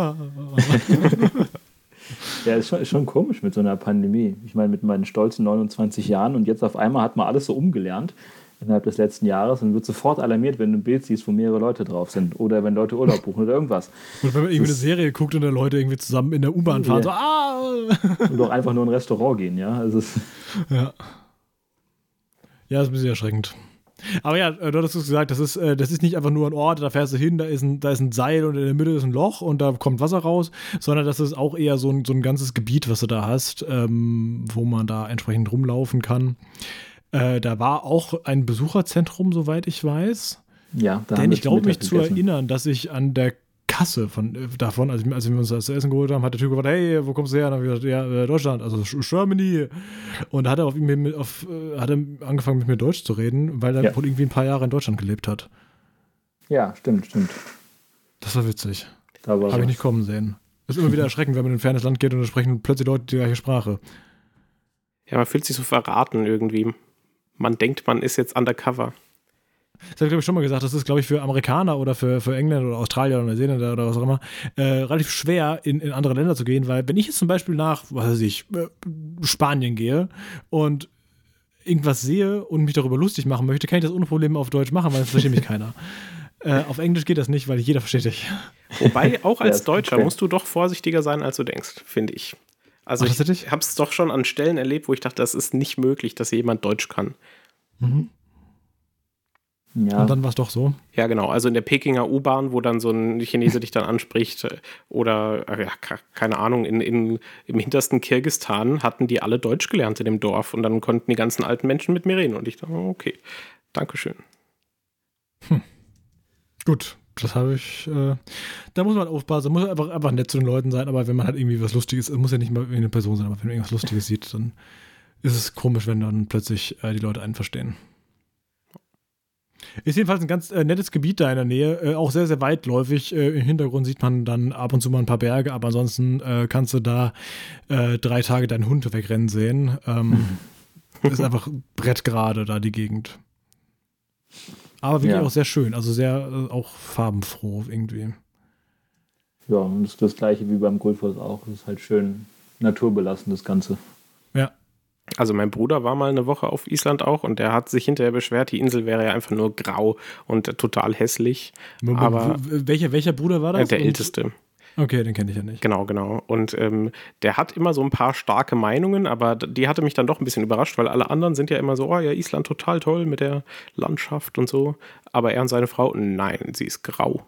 Ja, ist schon, ist schon komisch mit so einer Pandemie. Ich meine, mit meinen stolzen 29 Jahren und jetzt auf einmal hat man alles so umgelernt innerhalb des letzten Jahres und wird sofort alarmiert, wenn du ein Bild siehst, wo mehrere Leute drauf sind oder wenn Leute Urlaub buchen oder irgendwas. Und wenn man irgendwie eine Serie guckt und da Leute irgendwie zusammen in der U-Bahn fahren, Ja. so, ah! Und auch einfach nur in ein Restaurant gehen, ja. Also Ja. Ja, ist ein bisschen erschreckend. Aber ja, äh, du hattest es gesagt, das ist, äh, das ist nicht einfach nur ein Ort, da fährst du hin, da ist, ein, da ist ein Seil und in der Mitte ist ein Loch und da kommt Wasser raus, sondern das ist auch eher so ein, so ein ganzes Gebiet, was du da hast, ähm, wo man da entsprechend rumlaufen kann. Äh, da war auch ein Besucherzentrum, soweit ich weiß. ja, da haben Denn ich glaube mich zu gegessen. erinnern, dass ich an der Kasse von, äh, davon, als, als wir uns das Essen geholt haben, hat der Typ gefragt, hey, wo kommst du her? Und dann habe ich gesagt, ja, äh, Deutschland, also Germany. Und da hat er, auf, mit, auf, hat er angefangen mit mir Deutsch zu reden, weil er Ja. wohl irgendwie ein paar Jahre in Deutschland gelebt hat. Ja, stimmt, stimmt. Das war witzig. Da war Habe ich was. nicht kommen sehen. Ist immer wieder erschreckend, wenn man in ein fernes Land geht und da sprechen plötzlich Leute die gleiche Sprache. Ja, man fühlt sich so verraten irgendwie. Man denkt, man ist jetzt undercover. Das habe ich, glaube ich, schon mal gesagt. Das ist, glaube ich, für Amerikaner oder für, für Engländer oder Australier oder Neuseeländer oder was auch immer, äh, relativ schwer, in, in andere Länder zu gehen, weil wenn ich jetzt zum Beispiel nach, was weiß ich, äh, Spanien gehe und irgendwas sehe und mich darüber lustig machen möchte, kann ich das ohne Probleme auf Deutsch machen, weil das versteht mich *laughs* keiner. Äh, auf Englisch geht das nicht, weil jeder versteht dich. Wobei, auch als Deutscher musst du doch vorsichtiger sein, als du denkst, finde ich. Also Ach, ich habe es doch schon an Stellen erlebt, wo ich dachte, das ist nicht möglich, dass jemand Deutsch kann. Mhm. Ja, Und dann war es doch so. Ja, genau. Also in der Pekinger U-Bahn, wo dann so ein Chinese dich dann anspricht äh, oder, äh, ja, ke- keine Ahnung, in, in, im hintersten Kirgistan hatten die alle Deutsch gelernt in dem Dorf und dann konnten die ganzen alten Menschen mit mir reden und ich dachte, okay, Dankeschön. Gut, das habe ich. Äh, da muss man aufpassen, muss einfach, einfach nett zu den Leuten sein, aber wenn man halt irgendwie was Lustiges, es muss ja nicht mal eine Person sein, aber wenn man irgendwas Lustiges sieht, dann ist es komisch, wenn dann plötzlich äh, die Leute einen verstehen. Ist jedenfalls ein ganz äh, nettes Gebiet da in der Nähe, äh, auch sehr, sehr weitläufig. Äh, Im Hintergrund sieht man dann ab und zu mal ein paar Berge, aber ansonsten äh, kannst du da äh, drei Tage deinen Hund wegrennen sehen. Ähm, *laughs* ist einfach brettgerade da die Gegend. Aber wirklich Ja. auch sehr schön, also sehr äh, auch farbenfroh irgendwie. ja, und das das gleiche wie beim Gullfoss auch. Das ist halt schön naturbelassen, das Ganze. Ja. Also mein Bruder war mal eine Woche auf Island auch und der hat sich hinterher beschwert, die Insel wäre ja einfach nur grau und total hässlich. Aber- welcher, welcher Bruder war das? der Und- älteste. Okay, den kenne ich ja nicht. Genau, genau. Und ähm, der hat immer so ein paar starke Meinungen, aber die hatte mich dann doch ein bisschen überrascht, weil alle anderen sind ja immer so, oh ja, Island total toll mit der Landschaft und so. Aber er und seine Frau, nein, sie ist grau.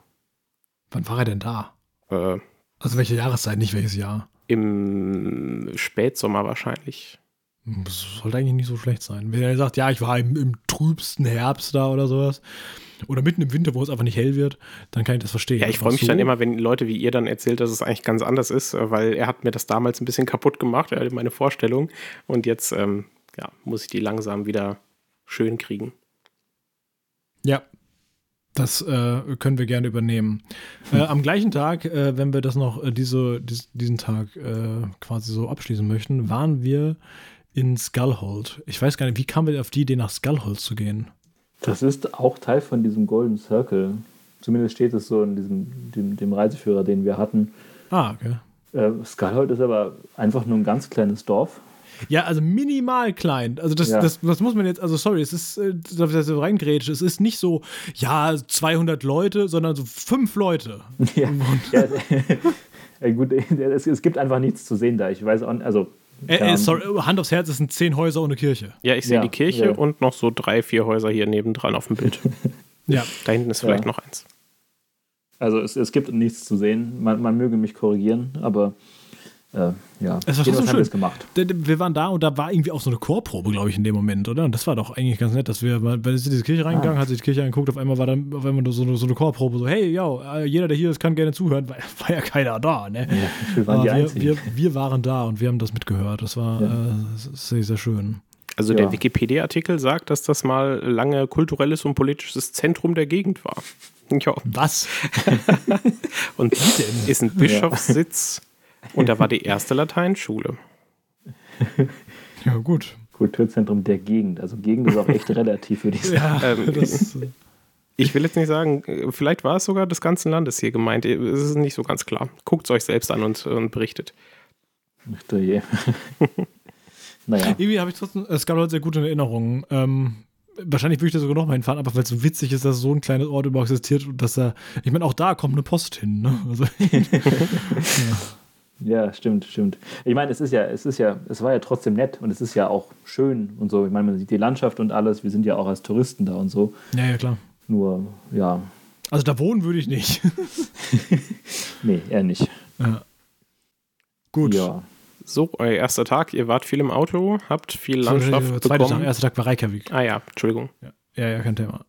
Wann war er denn da? Äh, Also welche Jahreszeit, nicht welches Jahr? Im Spätsommer wahrscheinlich. Das sollte eigentlich nicht so schlecht sein. Wenn er sagt, ja, ich war im, im trübsten Herbst da oder sowas. Oder mitten im Winter, wo es einfach nicht hell wird, dann kann ich das verstehen. Ja, ich freue mich so. dann immer, wenn Leute wie ihr dann erzählt, dass es eigentlich ganz anders ist, äh, weil er hat mir das damals ein bisschen kaputt gemacht, meine Vorstellung. Und jetzt ähm, ja, muss ich die langsam wieder schön kriegen. Ja, das äh, können wir gerne übernehmen. Hm. Äh, am gleichen Tag, äh, wenn wir das noch, äh, diese, dies, diesen Tag äh, quasi so abschließen möchten, waren wir in Skullhold. Ich weiß gar nicht, wie kamen wir auf die Idee, nach Skullhold zu gehen? Das ist auch Teil von diesem Golden Circle. Zumindest steht es so in diesem dem, dem Reiseführer, den wir hatten. Ah, okay. Äh, Skullhold ist aber einfach nur ein ganz kleines Dorf. Ja, also minimal klein. Also das, ja. das, das muss man jetzt, also sorry, es ist, äh, dass ich so reingrätsche, es ist nicht so, ja, 200 Leute, sondern so fünf Leute. *laughs* Ja, ja *laughs* gut, *laughs* es, es, gibt einfach nichts zu sehen da. Ich weiß auch, also äh, äh, sorry, Hand aufs Herz, es sind zehn Häuser ohne Kirche. Ja, ich sehe ja, die Kirche ja. und noch so drei, vier Häuser hier nebendran auf dem Bild. *laughs* ja. Da hinten ist vielleicht ja. noch eins. Also es, es gibt nichts zu sehen. Man, man möge mich korrigieren, aber äh, ja, es war schon so schön. gemacht. Wir waren da und da war irgendwie auch so eine Chorprobe, glaube ich, in dem Moment, oder? Und das war doch eigentlich ganz nett, dass wir, weil wir sind in diese Kirche reingegangen, ah. hat sich die Kirche angeguckt, auf einmal war dann auf einmal so eine, so eine Chorprobe, so, hey, ja, jeder, der hier ist, kann gerne zuhören, weil *laughs* war ja keiner da, ne? Ja, wir, waren wir, wir, wir, waren da und wir haben das mitgehört. Das war ja. äh, sehr, sehr schön. Also ja. der Wikipedia-Artikel sagt, dass das mal lange kulturelles und politisches Zentrum der Gegend war. Ja. Was? *laughs* und ist ein Bischofssitz und da war die erste Lateinschule. *laughs* ja, gut. Kulturzentrum der Gegend. Also Gegend ist auch echt relativ, würde ich *laughs* sagen. Ja, ähm, ich will jetzt nicht sagen, vielleicht war es sogar des ganzen Landes hier gemeint. Es ist nicht so ganz klar. Guckt es euch selbst an und, und berichtet. Ach du je. *laughs* naja. Irgendwie habe ich trotzdem, es gab heute sehr gute Erinnerungen. Ähm, wahrscheinlich würde ich da sogar noch mal hinfahren, aber weil es so witzig ist, dass so ein kleines Ort überhaupt existiert und dass da, ich meine, auch da kommt eine Post hin. Ne? Also, ja. Ja, stimmt, stimmt. Ich meine, es ist ja, es ist ja, es war ja trotzdem nett und es ist ja auch schön und so. Ich meine, man sieht die Landschaft und alles. Wir sind ja auch als Touristen da und so. Ja, ja, klar. Nur, ja. Also da wohnen würde ich nicht. *laughs* nee, eher nicht. Ja. Gut. Ja. So, euer erster Tag. Ihr wart viel im Auto, habt viel Landschaft so, Zweiter Tag, erster Tag war Reykjavik. Ah ja, Entschuldigung. Ja, ja, ja kein Thema.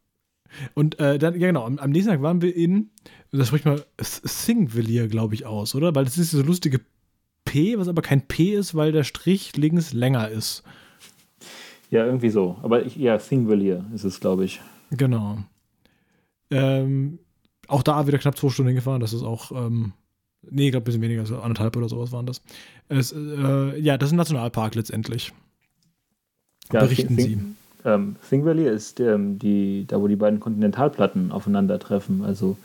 Und äh, dann, ja genau, am, am nächsten Tag waren wir in das spricht mal Thingvellir, glaube ich, aus, oder? Weil das ist so lustige P, was aber kein P ist, weil der Strich links länger ist. Ja, irgendwie so. Aber ich, ja, Thingvellir ist es, glaube ich. Genau. Ähm, auch da wieder knapp zwei Stunden gefahren. Das ist auch, ähm, nee, ich glaube, ein bisschen weniger, so anderthalb oder sowas waren das. Es, äh, ja, das ist ein Nationalpark letztendlich. Ja, Berichten Thing, Sie. Ähm, Thingvellir ist ähm, die, da, wo die beiden Kontinentalplatten aufeinandertreffen. Also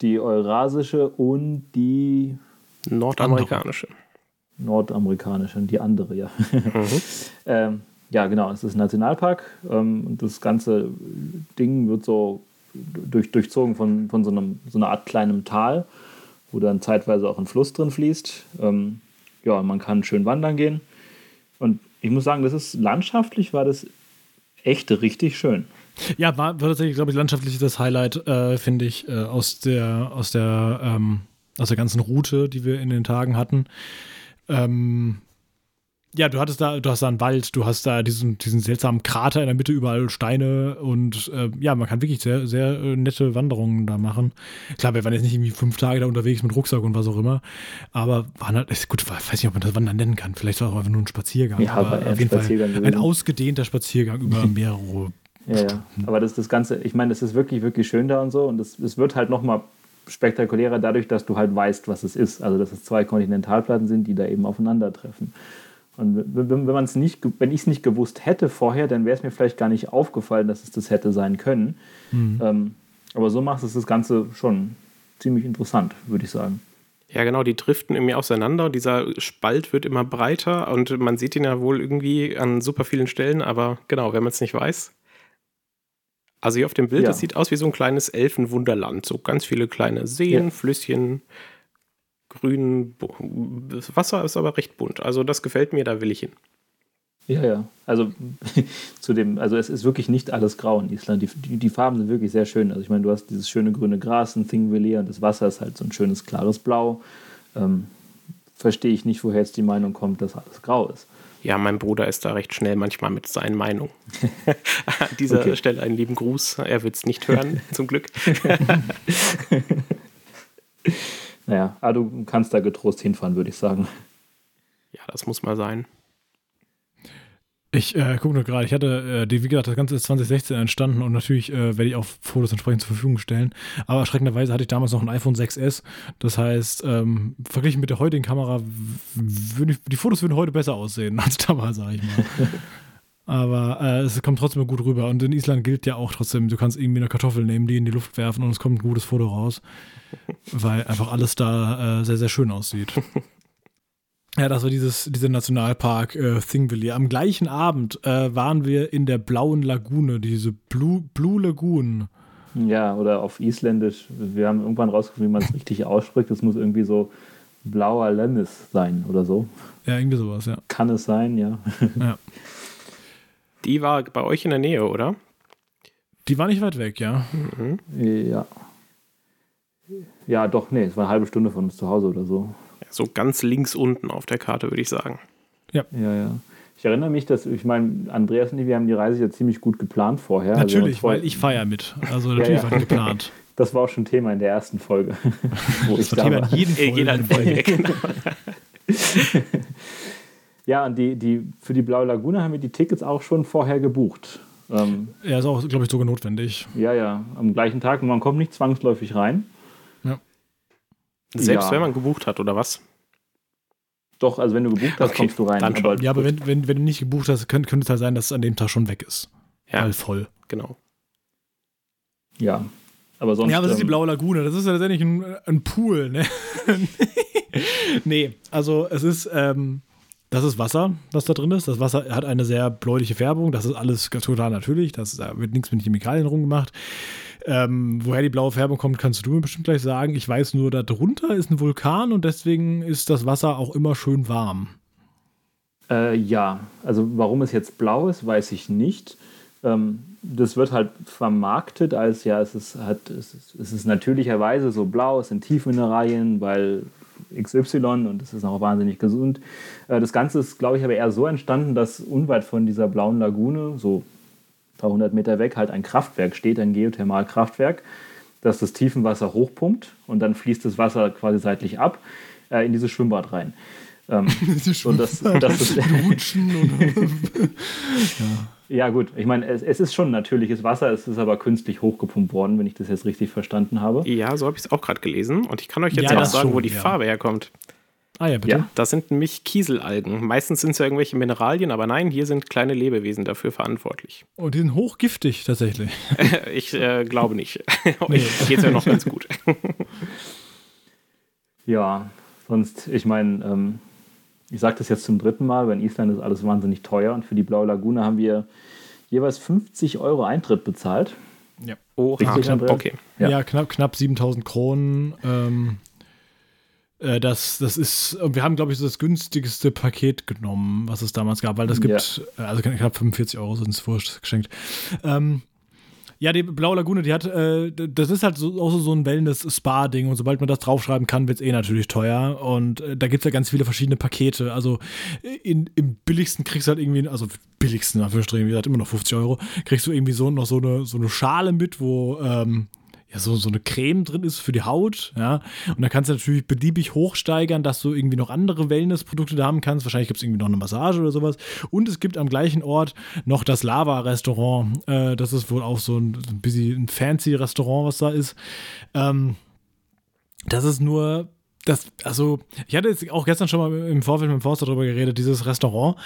die eurasische und die nordamerikanische. Nordamerikanische, die andere, ja. Mhm. *laughs* ähm, ja, genau, es ist ein Nationalpark ähm, und das ganze Ding wird so durch, durchzogen von, von so, einem, so einer Art kleinem Tal, wo dann zeitweise auch ein Fluss drin fließt. Ähm, ja, man kann schön wandern gehen. Und ich muss sagen, das ist landschaftlich war das echt richtig schön. Ja, war, war tatsächlich, glaube ich, landschaftlich das Highlight, äh, finde ich, äh, aus der, aus der, ähm, aus der ganzen Route, die wir in den Tagen hatten. Ähm, ja, du hattest da, du hast da einen Wald, du hast da diesen, diesen seltsamen Krater in der Mitte, überall Steine und äh, ja, man kann wirklich sehr, sehr äh, nette Wanderungen da machen. Klar, wir waren jetzt nicht irgendwie fünf Tage da unterwegs mit Rucksack und was auch immer, aber waren halt, ist gut, weiß nicht, ob man das Wandern nennen kann. Vielleicht war es auch einfach nur ein Spaziergang. Ja, aber auf jeden Fall ein ausgedehnter Spaziergang über *laughs* mehrere ja, ja. Aber das, das Ganze, ich meine, es ist wirklich, wirklich schön da und so. Und es wird halt nochmal spektakulärer dadurch, dass du halt weißt, was es ist. Also, dass es zwei Kontinentalplatten sind, die da eben aufeinandertreffen. Und wenn, wenn man es nicht, wenn ich es nicht gewusst hätte vorher, dann wäre es mir vielleicht gar nicht aufgefallen, dass es das hätte sein können. Mhm. Ähm, aber so macht es das Ganze schon ziemlich interessant, würde ich sagen. Ja, genau, die driften irgendwie auseinander und dieser Spalt wird immer breiter und man sieht ihn ja wohl irgendwie an super vielen Stellen, aber genau, wenn man es nicht weiß, also hier auf dem Bild, ja. das sieht aus wie so ein kleines Elfenwunderland. So ganz viele kleine Seen, ja. Flüsschen, grün. Das Wasser ist aber recht bunt. Also das gefällt mir, da will ich hin. Ja, ja. Also *laughs* zu dem, also es ist wirklich nicht alles grau in Island. Die, die, die Farben sind wirklich sehr schön. Also ich meine, du hast dieses schöne grüne Gras in Thingvellir und das Wasser ist halt so ein schönes klares Blau. ähm, verstehe ich nicht, woher jetzt die Meinung kommt, dass alles grau ist. Ja, mein Bruder ist da recht schnell manchmal mit seinen Meinungen. *laughs* *laughs* An dieser okay. Stelle einen lieben Gruß. Er wird es nicht hören, zum Glück. Naja, aber du kannst da getrost hinfahren, würde ich sagen. Ja, das muss mal sein. Ich äh, gucke nur gerade, ich hatte, äh, die, wie gesagt, das Ganze ist 2016 entstanden und natürlich äh, werde ich auch Fotos entsprechend zur Verfügung stellen. Aber erschreckenderweise hatte ich damals noch ein iPhone 6S. Das heißt, ähm, verglichen mit der heutigen Kamera, ich, die Fotos würden heute besser aussehen *laughs* als damals, sage ich mal. Aber äh, es kommt trotzdem gut rüber. Und in Island gilt ja auch trotzdem, du kannst irgendwie eine Kartoffel nehmen, die in die Luft werfen und es kommt ein gutes Foto raus. Weil einfach alles da äh, sehr, sehr schön aussieht. *laughs* Ja, das war dieses, dieser Nationalpark äh, Thingvellir. Am gleichen Abend äh, waren wir in der blauen Lagune, diese Blue, Blue Lagoon. Ja, oder auf Isländisch. Wir haben irgendwann rausgefunden, wie man es *laughs* richtig ausspricht. Das muss irgendwie so blauer Lemmis sein oder so. Ja, irgendwie sowas, ja. Kann es sein, ja. ja. *laughs* Die war bei euch in der Nähe, oder? Die war nicht weit weg, ja. Mhm. Ja. Ja, doch, nee, es war eine halbe Stunde von uns zu Hause oder so. So ganz links unten auf der Karte, würde ich sagen. Ja. Ja, ja. Ich erinnere mich, dass, ich meine, Andreas und ich, wir haben die Reise ja ziemlich gut geplant vorher. Also natürlich, also weil ich feiere mit. Also *laughs* natürlich ja, ja. war die geplant. *laughs* Das war auch schon Thema in der ersten Folge. wo *laughs* das ich da Thema war. in jedem Folge. Jeder Folge. Ja, und die, die, für die Blaue Lagune haben wir die Tickets auch schon vorher gebucht. Ähm, ja, ist auch, glaube ich, sogar notwendig. Ja, ja, am gleichen Tag. Und man kommt nicht zwangsläufig rein. Selbst ja. wenn man gebucht hat, oder was? Doch, also wenn du gebucht hast, okay, kommst du rein. Aber ja, aber wenn, wenn, wenn du nicht gebucht hast, könnte, könnte es halt sein, dass es an dem Tag schon weg ist. Ja. Weil voll. Genau. Ja. Aber sonst. Ja, aber das ist die ähm, Blaue Lagune. Das ist ja letztendlich ein, ein Pool, ne? *laughs* nee, also es ist. Ähm, das ist Wasser, was da drin ist. Das Wasser hat eine sehr bläuliche Färbung. Das ist alles total natürlich. Das, da wird nichts mit Chemikalien rumgemacht. Ähm, woher die blaue Färbung kommt, kannst du mir bestimmt gleich sagen. Ich weiß nur, darunter ist ein Vulkan und deswegen ist das Wasser auch immer schön warm. Äh, ja, also warum es jetzt blau ist, weiß ich nicht. Ähm, das wird halt vermarktet als ja, es ist, hat, es ist, es ist natürlicherweise so blau, es sind Tiefmineralien, weil XY und es ist auch wahnsinnig gesund. Äh, das Ganze ist, glaube ich, aber eher so entstanden, dass unweit von dieser blauen Lagune, so ein paar hundert Meter weg, halt ein Kraftwerk steht, ein Geothermalkraftwerk, das das Tiefenwasser hochpumpt und dann fließt das Wasser quasi seitlich ab äh, in dieses Schwimmbad rein. Ähm, und das, das ist, ja. Ja. gut. Ich meine, es, es, ist schon natürliches Wasser, es ist aber künstlich hochgepumpt worden, wenn ich das jetzt richtig verstanden habe. Ja, so habe ich es auch gerade gelesen. Und ich kann euch jetzt ja, auch sagen, schon, wo die ja. Farbe herkommt. Ah ja, bitte. Ja. Das sind nämlich Kieselalgen. Meistens sind es ja irgendwelche Mineralien, aber nein, hier sind kleine Lebewesen dafür verantwortlich. Und oh, die sind hochgiftig tatsächlich. *laughs* ich äh, glaube nicht. *laughs* nee. Geht es ja noch ganz gut. *laughs* ja, sonst, ich meine, ähm, ich sage das jetzt zum dritten Mal, weil in Island ist alles wahnsinnig teuer und für die Blaue Lagune haben wir jeweils 50 Euro Eintritt bezahlt. Ja. Oh, Richtig, knapp, okay. Ja. ja, knapp, knapp 7000 Kronen. Ähm, äh, das, das ist, wir haben, glaube ich, das günstigste Paket genommen, was es damals gab, weil das gibt, ja. Äh, also knapp 45 Euro sind es wurscht geschenkt. Ähm, ja, die Blaue Lagune, die hat, äh, das ist halt so, auch so ein Wellness-Spa-Ding und sobald man das draufschreiben kann, wird es eh natürlich teuer und äh, da gibt es ja ganz viele verschiedene Pakete. Also in, im billigsten kriegst du halt irgendwie, also billigsten, wie gesagt, immer noch 50 Euro, kriegst du irgendwie so noch so eine, so eine Schale mit, wo ähm, ja, so, so eine Creme drin ist für die Haut, ja. Und da kannst du natürlich beliebig hochsteigern, dass du irgendwie noch andere Wellness-Produkte da haben kannst. Wahrscheinlich gibt es irgendwie noch eine Massage oder sowas. Und es gibt am gleichen Ort noch das Lava-Restaurant. Äh, das ist wohl auch so ein, ein bisschen ein fancy Restaurant, was da ist. Ähm, das ist nur das, also, ich hatte jetzt auch gestern schon mal im Vorfeld mit dem Forster darüber geredet, dieses Restaurant.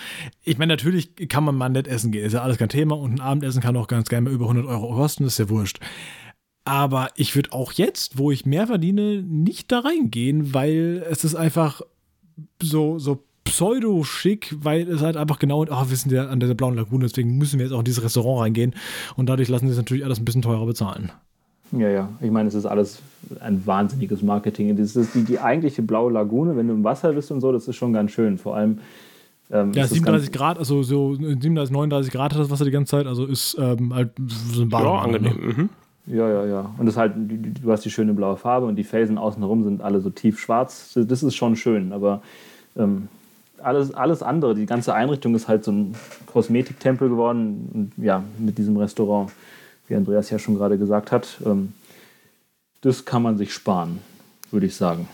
Ich meine, natürlich kann man mal nett essen gehen, ist ja alles kein Thema und ein Abendessen kann auch ganz gerne mal über 100 Euro kosten, ist ja wurscht. Aber ich würde auch jetzt, wo ich mehr verdiene, nicht da reingehen, weil es ist einfach so, so pseudo-schick, weil es halt einfach genau, oh, wir sind ja an der blauen Lagune, deswegen müssen wir jetzt auch in dieses Restaurant reingehen. Und dadurch lassen sie es natürlich alles ein bisschen teurer bezahlen. Ja, ja. Ich meine, es ist alles ein wahnsinniges Marketing. Das ist die, die eigentliche blaue Lagune, wenn du im Wasser bist und so, das ist schon ganz schön. Vor allem. Ähm, ja, 37 Grad, also so 37, 39 Grad hat das Wasser die ganze Zeit, also ist ähm, halt so ein Bad. Ja, angenehm. Ne? Mhm. Ja, ja, ja. Und das halt, du hast die schöne blaue Farbe und die Felsen außenrum sind alle so tief schwarz. Das ist schon schön, aber ähm, alles, alles andere, die ganze Einrichtung ist halt so ein Kosmetiktempel geworden. Und ja, mit diesem Restaurant, wie Andreas ja schon gerade gesagt hat, ähm, das kann man sich sparen, würde ich sagen.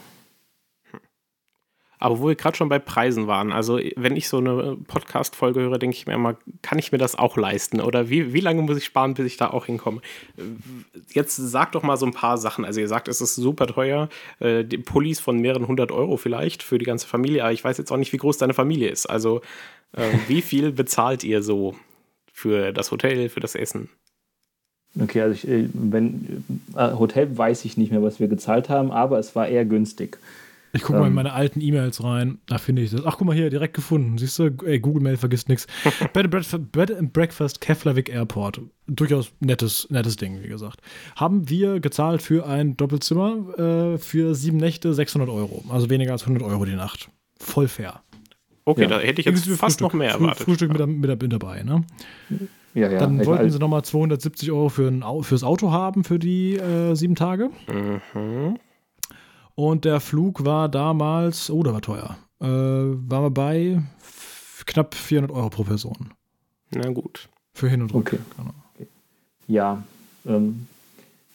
Aber wo wir gerade schon bei Preisen waren, also wenn ich so eine Podcast-Folge höre, denke ich mir immer, kann ich mir das auch leisten? Oder wie, wie lange muss ich sparen, bis ich da auch hinkomme? Jetzt sagt doch mal so ein paar Sachen. Also ihr sagt, es ist super teuer, äh, die Pullis von mehreren hundert Euro vielleicht für die ganze Familie, aber ich weiß jetzt auch nicht, wie groß deine Familie ist. Also äh, wie viel bezahlt ihr so für das Hotel, für das Essen? Okay, also ich, äh, wenn äh, Hotel weiß ich nicht mehr, was wir gezahlt haben, aber es war eher günstig. Ich gucke mal in ähm. meine alten E-Mails rein, da finde ich das. Ach, guck mal hier, direkt gefunden. Siehst du, ey, Google Mail vergisst nichts. *laughs* Bed, Bed and Breakfast Keflavik Airport. Durchaus nettes, nettes Ding, wie gesagt. Haben wir gezahlt für ein Doppelzimmer äh, für sieben Nächte 600 Euro. Also weniger als 100 Euro die Nacht. Voll fair. Okay, ja. da hätte ich jetzt fast Frühstück, noch mehr erwartet. Frühstück mit, mit, mit dabei, ne? Ja, ja. Dann wollten sie nochmal 270 Euro für ein, fürs Auto haben für die äh, sieben Tage. Mhm. Und der Flug war damals, oh, der war teuer. Äh, waren wir bei knapp 400 Euro pro Person. Na gut. Für hin und rück. Okay. Genau. Ja, ähm,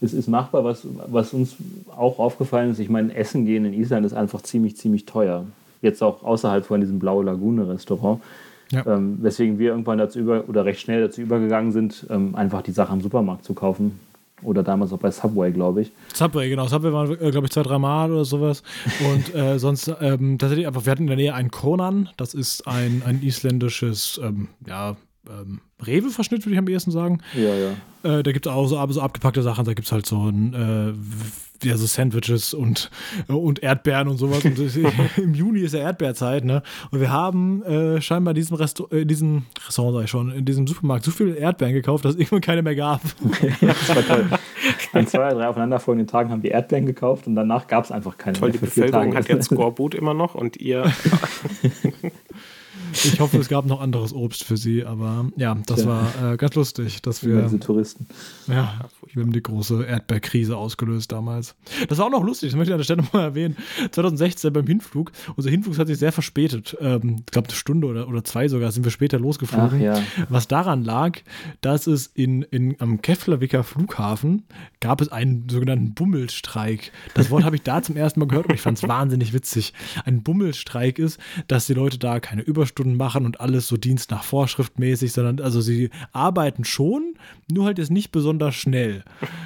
es ist machbar. Was, was uns auch aufgefallen ist, ich meine, Essen gehen in Island ist einfach ziemlich, ziemlich teuer. Jetzt auch außerhalb von diesem Blaue Lagune Restaurant. Ja. Ähm, weswegen wir irgendwann dazu über oder recht schnell dazu übergegangen sind, ähm, einfach die Sachen im Supermarkt zu kaufen. Oder damals auch bei Subway, glaube ich. Subway, genau. Subway waren, äh, glaube ich, zwei, drei Mal oder sowas. Und äh, *laughs* sonst ähm, tatsächlich einfach, wir hatten in der Nähe einen Konan. Das ist ein, ein isländisches, ähm, ja, ähm, Rewe-Verschnitt, würde ich am ehesten sagen. Ja, ja. Äh, da gibt es auch so, so abgepackte Sachen. Da gibt es halt so ein, äh, ja, so Sandwiches und, und Erdbeeren und sowas. Und *laughs* Im Juni ist ja Erdbeerzeit, ne? Und wir haben äh, scheinbar in diesem, Resta äh, diesem Restaurant, sag ich schon, in diesem Supermarkt so viele Erdbeeren gekauft, dass es irgendwann keine mehr gab. *laughs* ja, das war toll. An zwei oder drei aufeinanderfolgenden Tagen haben wir Erdbeeren gekauft und danach gab es einfach keine toll, mehr. Die Bevölkerung hat jetzt Scoreboot immer noch und ihr. *laughs* Ich hoffe, es gab noch anderes Obst für sie, aber ja, das ja. war äh, ganz lustig, dass wir. Diese Touristen. Ja, wir haben die große Erdbeerkrise ausgelöst damals. Das war auch noch lustig, das möchte ich an der Stelle *laughs* nochmal erwähnen. 2016 beim Hinflug. Unser Hinflug hat sich sehr verspätet. Ähm, ich glaube, eine Stunde oder, oder zwei sogar sind wir später losgeflogen. Ja. Was daran lag, dass es in, in, am Keflaviker Flughafen gab es einen sogenannten Bummelstreik. Das Wort habe ich da zum ersten Mal gehört und ich fand es wahnsinnig witzig. Ein Bummelstreik ist, dass die Leute da keine Überstunden machen und alles so Dienst nach Vorschrift mäßig, sondern also sie arbeiten schon, nur halt jetzt nicht besonders schnell.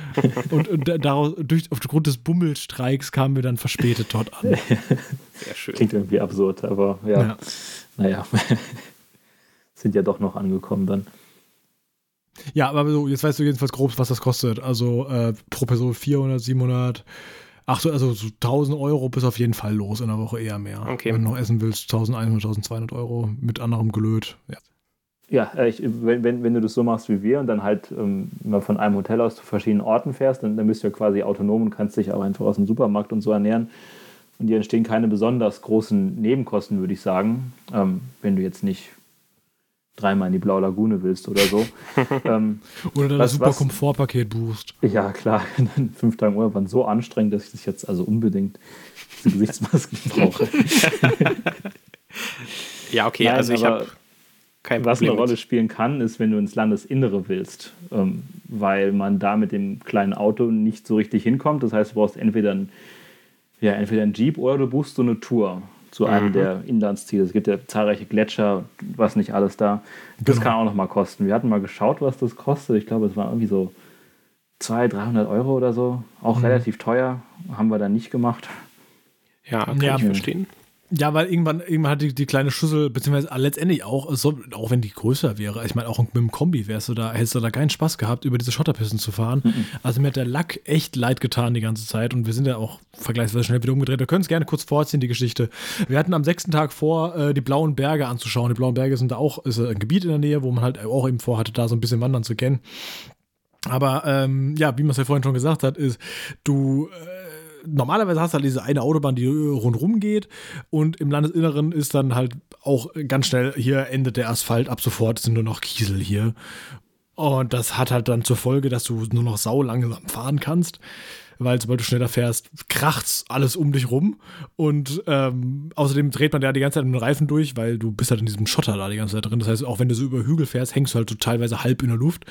*laughs* und, und daraus, durch, aufgrund des Bummelstreiks kamen wir dann verspätet dort an. Sehr schön. Klingt irgendwie absurd, aber ja. ja. Naja. *laughs* Sind ja doch noch angekommen dann. Ja, aber so, jetzt weißt du jedenfalls grob, was das kostet. Also äh, pro Person 400, 700. Ach so, also so 1000 Euro bis auf jeden Fall los in der Woche eher mehr. Okay. Wenn du noch essen willst, 1100, 1200 Euro mit anderem Gelöt. Ja. Ja, äh, ich, wenn, wenn, wenn du das so machst wie wir und dann halt ähm, mal von einem Hotel aus zu verschiedenen Orten fährst, dann, dann bist du ja quasi autonom und kannst dich auch einfach aus dem Supermarkt und so ernähren. Und dir entstehen keine besonders großen Nebenkosten, würde ich sagen, ähm, wenn du jetzt nicht dreimal in die Blaue Lagune willst oder so. *laughs* ähm, oder dann das super Komfortpaket buchst. Ja, klar. *laughs* Fünf Tage Urlaub waren so anstrengend, dass ich das jetzt also unbedingt diese Gesichtsmasken *laughs* brauche. ja, okay, Nein, also ich habe kein Was eine Rolle spielen kann, ist, wenn du ins Landesinnere willst, ähm, weil man da mit dem kleinen Auto nicht so richtig hinkommt. Das heißt, du brauchst entweder ein, ja, entweder ein Jeep oder du buchst so eine Tour zu einem mhm. der Inlandsziele. Es gibt ja zahlreiche Gletscher, was nicht alles da. Das genau. kann auch noch mal kosten. Wir hatten mal geschaut, was das kostet. Ich glaube, es war irgendwie so 200, 300 Euro oder so. Auch mhm. relativ teuer. Haben wir dann nicht gemacht. Ja, kann ja, ich verstehen. Ja, weil irgendwann, irgendwann hat die, die kleine Schüssel, beziehungsweise letztendlich auch, so, auch wenn die größer wäre, ich meine, auch mit dem Kombi wärst du da, hättest du da keinen Spaß gehabt, über diese Schotterpisten zu fahren. Mhm. Also mir hat der Lack echt leid getan die ganze Zeit und wir sind ja auch vergleichsweise schnell wieder umgedreht. Wir können es gerne kurz vorziehen, die Geschichte. Wir hatten am sechsten Tag vor, äh, die blauen Berge anzuschauen. Die blauen Berge sind da auch, ist ein Gebiet in der Nähe, wo man halt auch eben vorhatte, da so ein bisschen wandern zu kennen. Aber ähm, ja, wie man es ja vorhin schon gesagt hat, ist, du äh, normalerweise hast du halt diese eine Autobahn, die rundherum geht und im Landesinneren ist dann halt auch ganz schnell, hier endet der Asphalt, ab sofort sind nur noch Kiesel hier. Und das hat halt dann zur Folge, dass du nur noch sau langsam fahren kannst weil sobald du schneller fährst, kracht's alles um dich rum. Und ähm, außerdem dreht man ja die ganze Zeit mit den Reifen durch, weil du bist halt in diesem Schotter da die ganze Zeit drin. Das heißt, auch wenn du so über Hügel fährst, hängst du halt so teilweise halb in der Luft.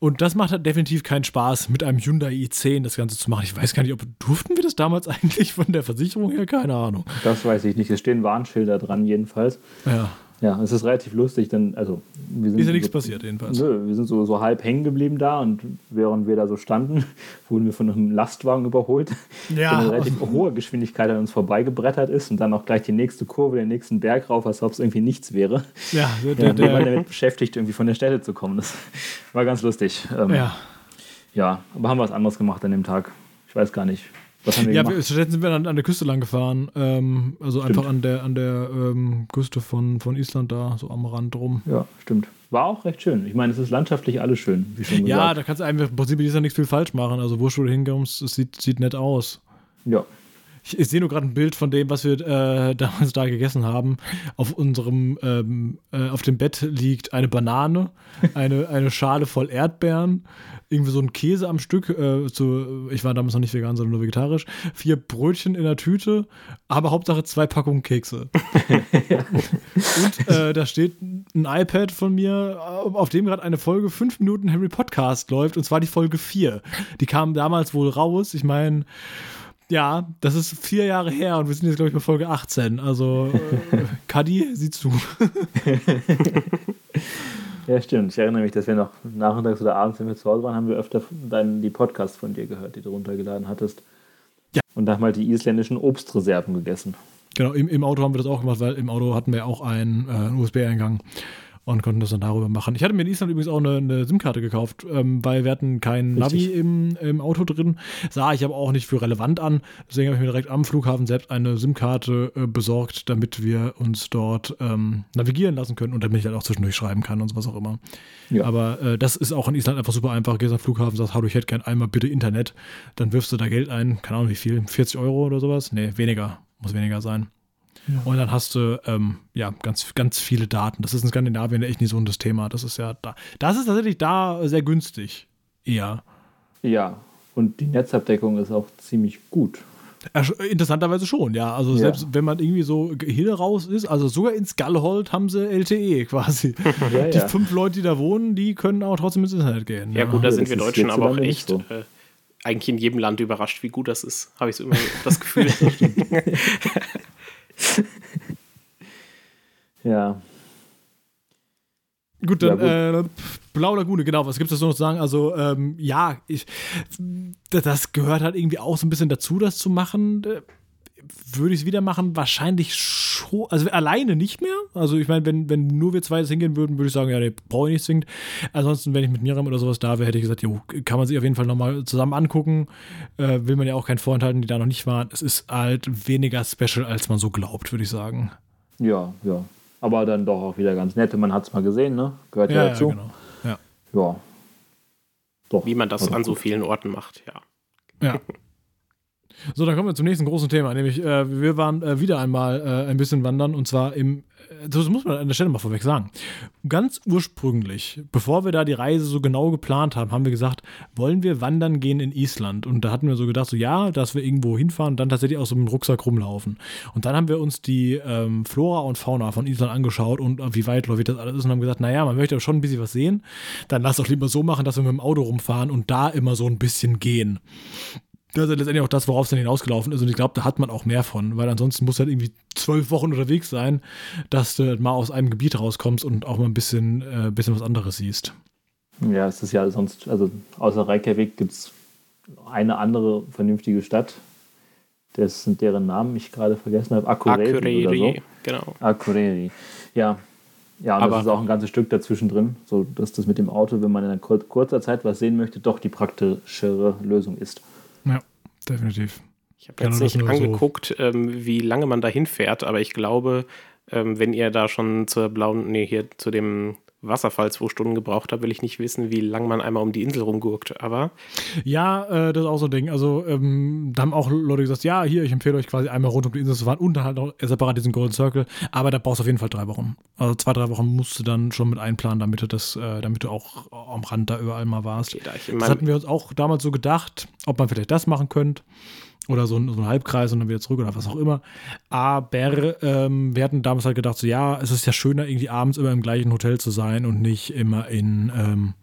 Und das macht halt definitiv keinen Spaß, mit einem Hyundai i10 das Ganze zu machen. Ich weiß gar nicht, ob durften wir das damals *laughs* eigentlich von der Versicherung her? Keine Ahnung. Das weiß ich nicht. Es stehen Warnschilder dran, jedenfalls. Ja. Ja, es ist relativ lustig, denn, also, wir sind. Ist ja nichts so, passiert, jedenfalls. Nö, wir sind so, so halb hängen geblieben da und während wir da so standen, *laughs* wurden wir von einem Lastwagen überholt, ja. der eine relativ hohe Geschwindigkeit an uns vorbeigebrettert ist und dann auch gleich die nächste Kurve, den nächsten Berg rauf, als ob es irgendwie nichts wäre. Ja, *laughs* der, der, der war damit beschäftigt, irgendwie von der Stelle zu kommen. Das war ganz lustig. Ähm, ja. Ja, aber haben wir was anderes gemacht an dem Tag. Ich weiß gar nicht. Was haben wir ja, gemacht? stattdessen sind wir an, an der Küste lang gefahren. Ähm, also stimmt. einfach an der, an der ähm, Küste von, von Island da, so am Rand rum. Ja, stimmt. War auch recht schön. Ich meine, es ist landschaftlich alles schön, wie schon gesagt. Ja, da kannst du einfach im Prinzip ist ja nichts viel falsch machen. Also, wo du hinkommst, es sieht, sieht nett aus. Ja. Ich, ich sehe nur gerade ein Bild von dem, was wir äh, *laughs* damals da gegessen haben. Auf unserem, ähm, äh, auf dem Bett liegt eine Banane, *laughs* eine, eine Schale voll Erdbeeren, irgendwie so ein Käse am Stück, äh, zu, ich war damals noch nicht vegan, sondern nur vegetarisch, vier Brötchen in der Tüte, aber Hauptsache zwei Packungen Kekse. *laughs* und äh, da steht ein iPad von mir, auf dem gerade eine Folge 5 Minuten Harry Podcast läuft, und zwar die Folge 4. Die kam damals wohl raus. Ich meine, ja, das ist vier Jahre her und wir sind jetzt, glaube ich, bei Folge 18. Also, äh, *laughs* Kadi, siehst du. *laughs* Ja, stimmt. Ich erinnere mich, dass wir noch nachmittags oder abends, wenn wir zu Hause waren, haben wir öfter deinen, die Podcasts von dir gehört, die du runtergeladen hattest. Ja. Und da haben halt die isländischen Obstreserven gegessen. Genau, im, im Auto haben wir das auch gemacht, weil im Auto hatten wir auch einen äh, USB-Eingang und konnten das dann darüber machen. Ich hatte mir in Island übrigens auch eine, eine SIM-Karte gekauft, ähm, weil wir hatten kein Navi im, im Auto drin. Sah ich aber auch nicht für relevant an. Deswegen habe ich mir direkt am Flughafen selbst eine SIM-Karte äh, besorgt, damit wir uns dort ähm, navigieren lassen können und damit ich halt auch zwischendurch schreiben kann und so was auch immer. Ja. Aber äh, das ist auch in Island einfach super einfach. Gehst am Flughafen, sagst, hallo, ich hätte gern einmal bitte Internet. Dann wirfst du da Geld ein, keine Ahnung wie viel, 40 Euro oder sowas? Nee, weniger. Muss weniger sein. Ja. Und dann hast du ähm, ja ganz, ganz viele Daten. Das ist in Skandinavien echt nicht so ein das Thema. Das ist ja da. Das ist tatsächlich da sehr günstig. Eher. Ja, und die Netzabdeckung ist auch ziemlich gut. Interessanterweise schon, ja. Also selbst wenn man irgendwie so hier raus ist, also sogar in Skullhold haben sie LTE quasi. *laughs* Ja, die ja. fünf Leute, die da wohnen, die können auch trotzdem ins Internet gehen. Ja, ja. gut, da sind wir Deutschen aber auch echt so. äh, eigentlich in jedem Land überrascht, wie gut das ist. Habe ich so immer das Gefühl. *laughs* *laughs* ja. Gut, dann ja, gut. Äh, Blau Lagune, genau, was gibt es da noch zu sagen? Also, ähm, ja, ich, das gehört halt irgendwie auch so ein bisschen dazu, das zu machen. Würde ich es wieder machen? Wahrscheinlich schon. Also alleine nicht mehr. Also ich meine, wenn, wenn nur wir zwei das hingehen würden, würde ich sagen, ja, nee, brauche ich nicht zwingend. Ansonsten, wenn ich mit Miriam oder sowas da wäre, hätte ich gesagt, jo, kann man sich auf jeden Fall nochmal zusammen angucken. Äh, will man ja auch keinen vorenthalten, die da noch nicht waren. Es ist halt weniger special, als man so glaubt, würde ich sagen. Ja, ja. Aber dann doch auch wieder ganz nett. Man hat es mal gesehen, ne? Gehört ja, ja dazu. Ja, genau. Ja. ja. Doch. Wie man das an so vielen Orten macht, ja. Ja. *laughs* So, dann kommen wir zum nächsten großen Thema, nämlich äh, wir waren äh, wieder einmal äh, ein bisschen wandern und zwar im, äh, das muss man an der Stelle mal vorweg sagen. Ganz ursprünglich, bevor wir da die Reise so genau geplant haben, haben wir gesagt, wollen wir wandern gehen in Island? Und da hatten wir so gedacht, so ja, dass wir irgendwo hinfahren und dann tatsächlich aus so einem Rucksack rumlaufen. Und dann haben wir uns die ähm, Flora und Fauna von Island angeschaut und äh, wie weitläufig das alles ist und haben gesagt, naja, man möchte schon ein bisschen was sehen. Dann lass doch lieber so machen, dass wir mit dem Auto rumfahren und da immer so ein bisschen gehen. Das ist ja letztendlich auch das, worauf es dann hinausgelaufen ist. Und ich glaube, da hat man auch mehr von, weil ansonsten muss halt irgendwie zwölf Wochen unterwegs sein, dass du mal aus einem Gebiet rauskommst und auch mal ein bisschen, äh, bisschen was anderes siehst. Ja, es ist ja sonst, also außer Reykjavik gibt es eine andere vernünftige Stadt, dessen, deren Namen ich gerade vergessen habe. Akureyri. Akureyri, oder so. genau. Akureyri. Ja. Ja, und Aber das ist auch ein ganzes Stück dazwischen drin, so dass das mit dem Auto, wenn man in kurzer Zeit was sehen möchte, doch die praktischere Lösung ist. Ja, definitiv. Ich habe jetzt nicht angeguckt, so. ähm, wie lange man da hinfährt, aber ich glaube, ähm, wenn ihr da schon zur blauen, nee, hier zu dem Wasserfall zwei Stunden gebraucht habe, will ich nicht wissen, wie lange man einmal um die Insel rumgurkt. Aber Ja, äh, das ist auch so ein Ding. Also, ähm, da haben auch Leute gesagt, ja, hier, ich empfehle euch quasi einmal rund um die Insel zu fahren und dann halt auch separat diesen Golden Circle. Aber da brauchst du auf jeden Fall drei Wochen. Also zwei, drei Wochen musst du dann schon mit einplanen, damit du das, äh, damit du auch am Rand da überall mal warst. okay, da Das hatten wir uns auch damals so gedacht, ob man vielleicht das machen könnte. Oder so ein, so ein Halbkreis und dann wieder zurück oder was auch immer. Aber ähm, wir hatten damals halt gedacht, so ja, es ist ja schöner, irgendwie abends immer im gleichen Hotel zu sein und nicht immer in, ähm,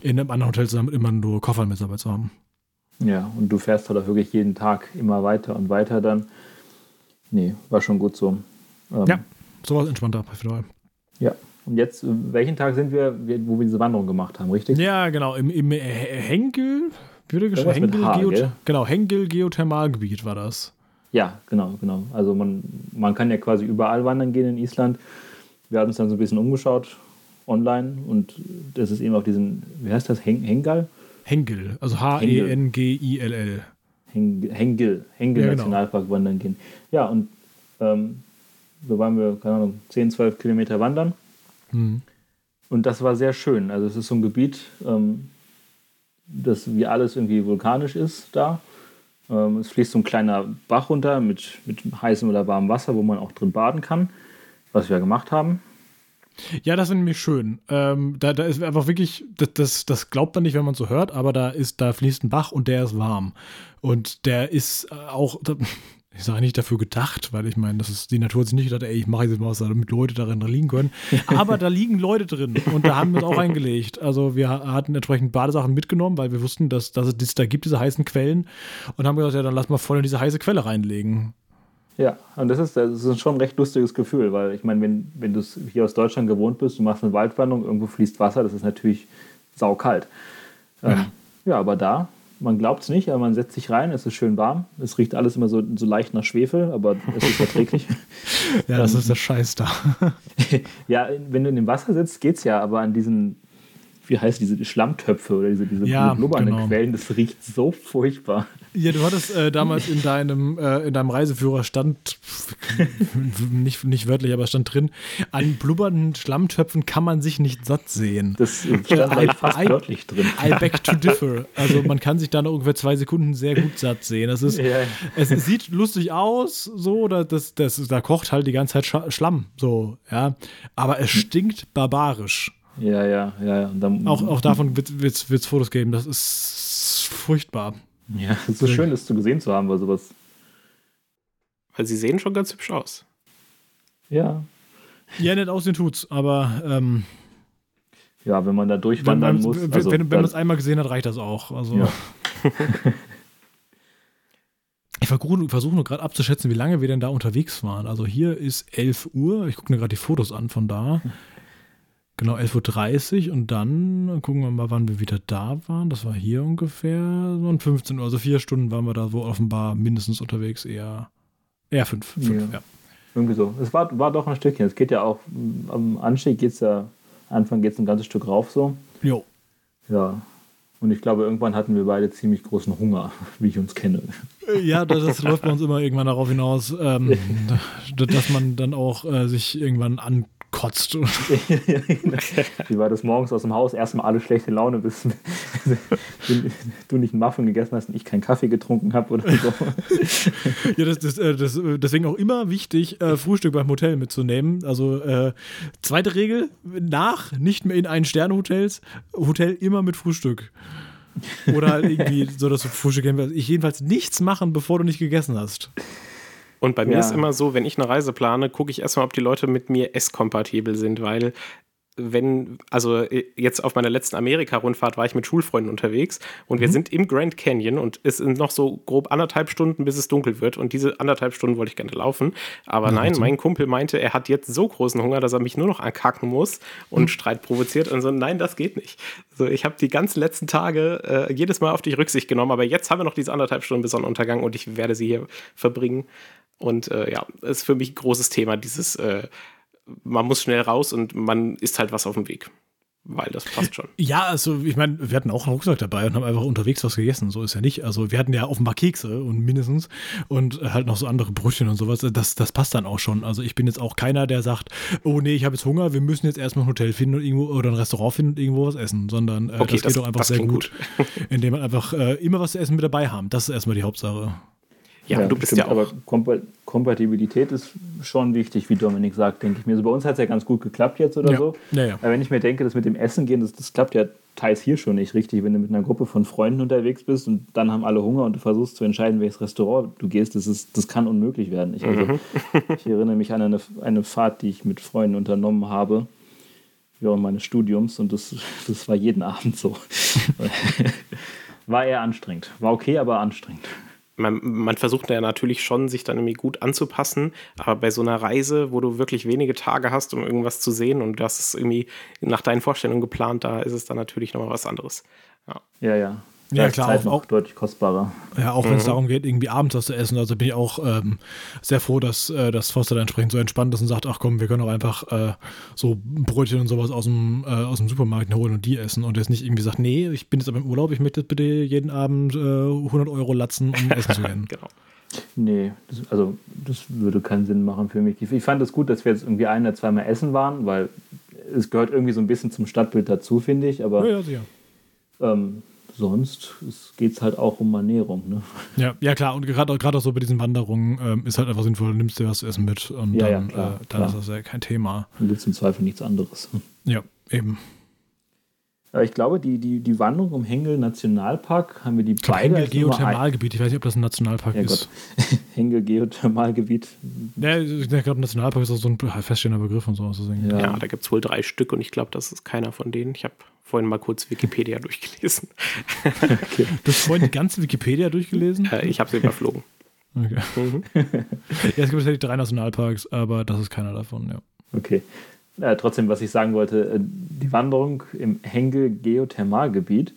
in einem anderen Hotel zu sein, immer nur Koffer mit dabei zu haben. Ja, und du fährst halt auch wirklich jeden Tag immer weiter und weiter dann. Nee, war schon gut so. Ähm, Ja, sowas entspannter bei Federal. ja. Und jetzt, welchen Tag sind wir, wo wir diese Wanderung gemacht haben, richtig? Ja, genau, im, im He- Henkel, wie wird geschrieben? Henkel, H, gell? genau, Henkel Geothermalgebiet war das. Ja, genau, genau. Also man, man kann ja quasi überall wandern gehen in Island. Wir haben uns dann so ein bisschen umgeschaut online und das ist eben auf diesen, wie heißt das, Heng, Hengal? Henkel, also. H-E-N-G-I-L-L. Heng, Hengil, Hengil Ja, genau. Nationalpark wandern gehen. Ja, und ähm, da waren wir, keine Ahnung, 10, 12 Kilometer wandern. Hm. Und das war sehr schön. Also es ist so ein Gebiet, ähm, das wie alles irgendwie vulkanisch ist da. Ähm, es fließt so ein kleiner Bach runter mit, mit heißem oder warmem Wasser, wo man auch drin baden kann, was wir gemacht haben. Ja, das ist nämlich schön. Ähm, da, da ist einfach wirklich, das, das, das glaubt man nicht, wenn man so hört, aber da ist, da fließt ein Bach und der ist warm. Und der ist äh, auch, *laughs* ich sage nicht dafür gedacht, weil ich meine, das ist, die Natur hat sich nicht gedacht, ey, ich mache jetzt mal was, damit Leute darin liegen können. *laughs* Aber da liegen Leute drin und da haben wir es auch eingelegt. Also wir ha- hatten entsprechend Badesachen mitgenommen, weil wir wussten, dass, dass es das da gibt, diese heißen Quellen. Und haben gesagt, ja, dann lass mal voll in diese heiße Quelle reinlegen. Ja, und das ist, das ist schon ein recht lustiges Gefühl, weil ich meine, wenn, wenn du es hier aus Deutschland gewohnt bist, du machst eine Waldwanderung, irgendwo fließt Wasser, das ist natürlich saukalt. Ähm, ja, aber da, man glaubt es nicht, aber man setzt sich rein, es ist schön warm, es riecht alles immer so, so leicht nach Schwefel, aber es ist erträglich. *laughs* Ja, das ist der Scheiß da. *laughs* ja, wenn du in dem Wasser sitzt, geht's ja, aber an diesen, wie heißt diese Schlammtöpfe oder diese, diese Ja, blubbernden genau. Quellen, das riecht so furchtbar. Ja, du hattest äh, damals in *laughs* deinem, äh, in deinem Reiseführer stand, *laughs* nicht, nicht wörtlich, aber stand drin, an blubbernden Schlammtöpfen kann man sich nicht satt sehen. Das stand gleich fast I- wörtlich drin. I beg to differ. Also man kann sich da nach ungefähr zwei Sekunden sehr gut satt sehen. Das ist, *laughs* Ja. es, sieht lustig aus, so, oder das, das, da kocht halt die ganze Zeit Schlamm, so, ja. Aber es stinkt barbarisch. Ja, ja, ja. ja. Und dann, Auch, auch davon wird es Fotos geben. Das ist furchtbar. Ja, es ist so schön, das zu gesehen zu haben, weil sowas. weil sie sehen schon ganz hübsch aus. Ja. Ja, nicht aussehen tut's, aber ähm, Ja, wenn man da wenn durchwandern man muss. wenn, Also, wenn, wenn man es einmal gesehen hat, reicht das auch. Also, Ja. *laughs* ich versuche versuch nur gerade abzuschätzen, wie lange wir denn da unterwegs waren. Also hier ist 11 Uhr. Ich gucke mir gerade die Fotos an von da. Genau, 11.30 Uhr und dann gucken wir mal, wann wir wieder da waren. Das war hier ungefähr so um 15 Uhr. Also vier Stunden waren wir da so offenbar mindestens unterwegs. Eher, eher fünf. fünf Ja. ja. Irgendwie so. Es war, war doch ein Stückchen. Es geht ja auch, am Anstieg geht es ja, Anfang geht es ein ganzes Stück rauf so. Jo. Ja. Und ich glaube, irgendwann hatten wir beide ziemlich großen Hunger, *laughs* wie ich uns kenne. Ja, das, das läuft bei uns immer irgendwann darauf hinaus, ähm, *laughs* dass man dann auch äh, sich irgendwann ankotzt. *laughs* Wie war das morgens aus dem Haus? Erstmal alle schlechte Laune, bis *laughs* du- nicht einen Muffin gegessen hast und ich keinen Kaffee getrunken habe oder so. *laughs* Ja, das, das, äh, das, äh, deswegen auch immer wichtig, äh, Frühstück beim Hotel mitzunehmen. Also äh, zweite Regel, nach, nicht mehr in ein Sterne-Hotels, Hotel immer mit Frühstück. Oder halt irgendwie so, dass du Frühstück ich jedenfalls nichts machen, bevor du nicht gegessen hast. Und bei mir Ja. ist immer so, wenn ich eine Reise plane, gucke ich erstmal, ob die Leute mit mir esskompatibel sind, weil wenn, also jetzt auf meiner letzten Amerika-Rundfahrt war ich mit Schulfreunden unterwegs und wir sind im Grand Canyon und es sind noch so grob anderthalb Stunden, bis es dunkel wird und diese anderthalb Stunden wollte ich gerne laufen. Aber nein, mein Kumpel meinte, er hat jetzt so großen Hunger, dass er mich nur noch ankacken muss und Streit provoziert und so, nein, das geht nicht. So, ich habe die ganzen letzten Tage äh, jedes Mal auf dich Rücksicht genommen, aber jetzt haben wir noch diese anderthalb Stunden bis Sonnenuntergang und ich werde sie hier verbringen. Und äh, ja, ist für mich ein großes Thema, dieses, äh, man muss schnell raus und man isst halt was auf dem Weg. weil das passt schon. Ja, also ich meine, wir hatten auch einen Rucksack dabei und haben einfach unterwegs was gegessen. So ist ja nicht. Also wir hatten ja offenbar Kekse und mindestens und halt noch so andere Brötchen und sowas. Das, das passt dann auch schon. Also ich bin jetzt auch keiner, der sagt, oh nee, ich habe jetzt Hunger, wir müssen jetzt erstmal ein Hotel finden und irgendwo oder ein Restaurant finden und irgendwo was essen, sondern äh, Okay, das, das- geht doch einfach sehr klingt gut, indem man einfach äh, immer was zu essen mit dabei haben. Das ist erstmal die Hauptsache. Ja, du bist stimmt, ja auch. Aber Kompa Kompatibilität ist schon wichtig, wie Dominik sagt, denke ich mir. So bei uns hat es ja ganz gut geklappt jetzt oder Ja. so. Ja, ja. Aber wenn ich mir denke, das mit dem Essen gehen, das, das klappt ja teils hier schon nicht richtig. Wenn du mit einer Gruppe von Freunden unterwegs bist und dann haben alle Hunger und du versuchst zu entscheiden, welches Restaurant du gehst, das, ist, das kann unmöglich werden. Ich, also, *laughs* ich erinnere mich an eine, eine Fahrt, die ich mit Freunden unternommen habe während meines Studiums und das, das war jeden Abend so. *laughs* war eher anstrengend. War okay, aber anstrengend. Man, man versucht ja natürlich schon, sich dann irgendwie gut anzupassen, aber bei so einer Reise, wo du wirklich wenige Tage hast, um irgendwas zu sehen und das ist irgendwie nach deinen Vorstellungen geplant, da ist es dann natürlich nochmal was anderes. Ja. Ja, ja. Ja, klar, Zeit auch- auch- deutlich kostbarer. Ja, auch wenn es darum geht, irgendwie abends was zu essen. Also bin ich auch ähm, sehr froh, dass, äh, dass Foster da entsprechend so entspannt ist und sagt, ach komm, wir können auch einfach äh, so Brötchen und sowas aus dem, äh, aus dem Supermarkt holen und die essen. Und jetzt nicht irgendwie sagt, nee, ich bin jetzt aber im Urlaub, ich möchte jetzt bitte jeden Abend äh, 100 Euro latzen, um essen zu gehen. *laughs* Genau. Nee, das, also das würde keinen Sinn machen für mich. Ich fand es gut, dass wir jetzt irgendwie ein oder zweimal essen waren, weil es gehört irgendwie so ein bisschen zum Stadtbild dazu, finde ich. Aber Ja, ja, sicher. ähm, sonst geht es halt auch um Ernährung. Ne? Ja, ja klar, und gerade auch so bei diesen Wanderungen ähm, ist halt einfach sinnvoll, du nimmst dir was zu essen mit und Ja, ja, dann, klar, äh, dann klar. ist das ja kein Thema. Dann gibt es im Zweifel nichts anderes. Ja, eben. Aber ich glaube, die, die, die Wanderung im Hengel Nationalpark haben wir die Ich beide Hengel Geothermalgebiet, ich weiß nicht, ob das ein Nationalpark Ja, ist. Gott. *laughs* Hengel Geothermalgebiet. Ja, ich glaube, Nationalpark ist auch so ein feststehender Begriff und sowas. Deswegen. Ja. Ja, da gibt es wohl drei Stück und ich glaube, das ist keiner von denen. Ich habe vorhin mal kurz Wikipedia *laughs* durchgelesen. Okay. *laughs* Du hast vorhin die ganze Wikipedia durchgelesen? Äh, ich habe sie überflogen. Okay. ja, es gibt tatsächlich drei Nationalparks, aber das ist keiner davon, ja. Okay. Äh, trotzdem, was ich sagen wollte, äh, die Wanderung im Hengel Geothermalgebiet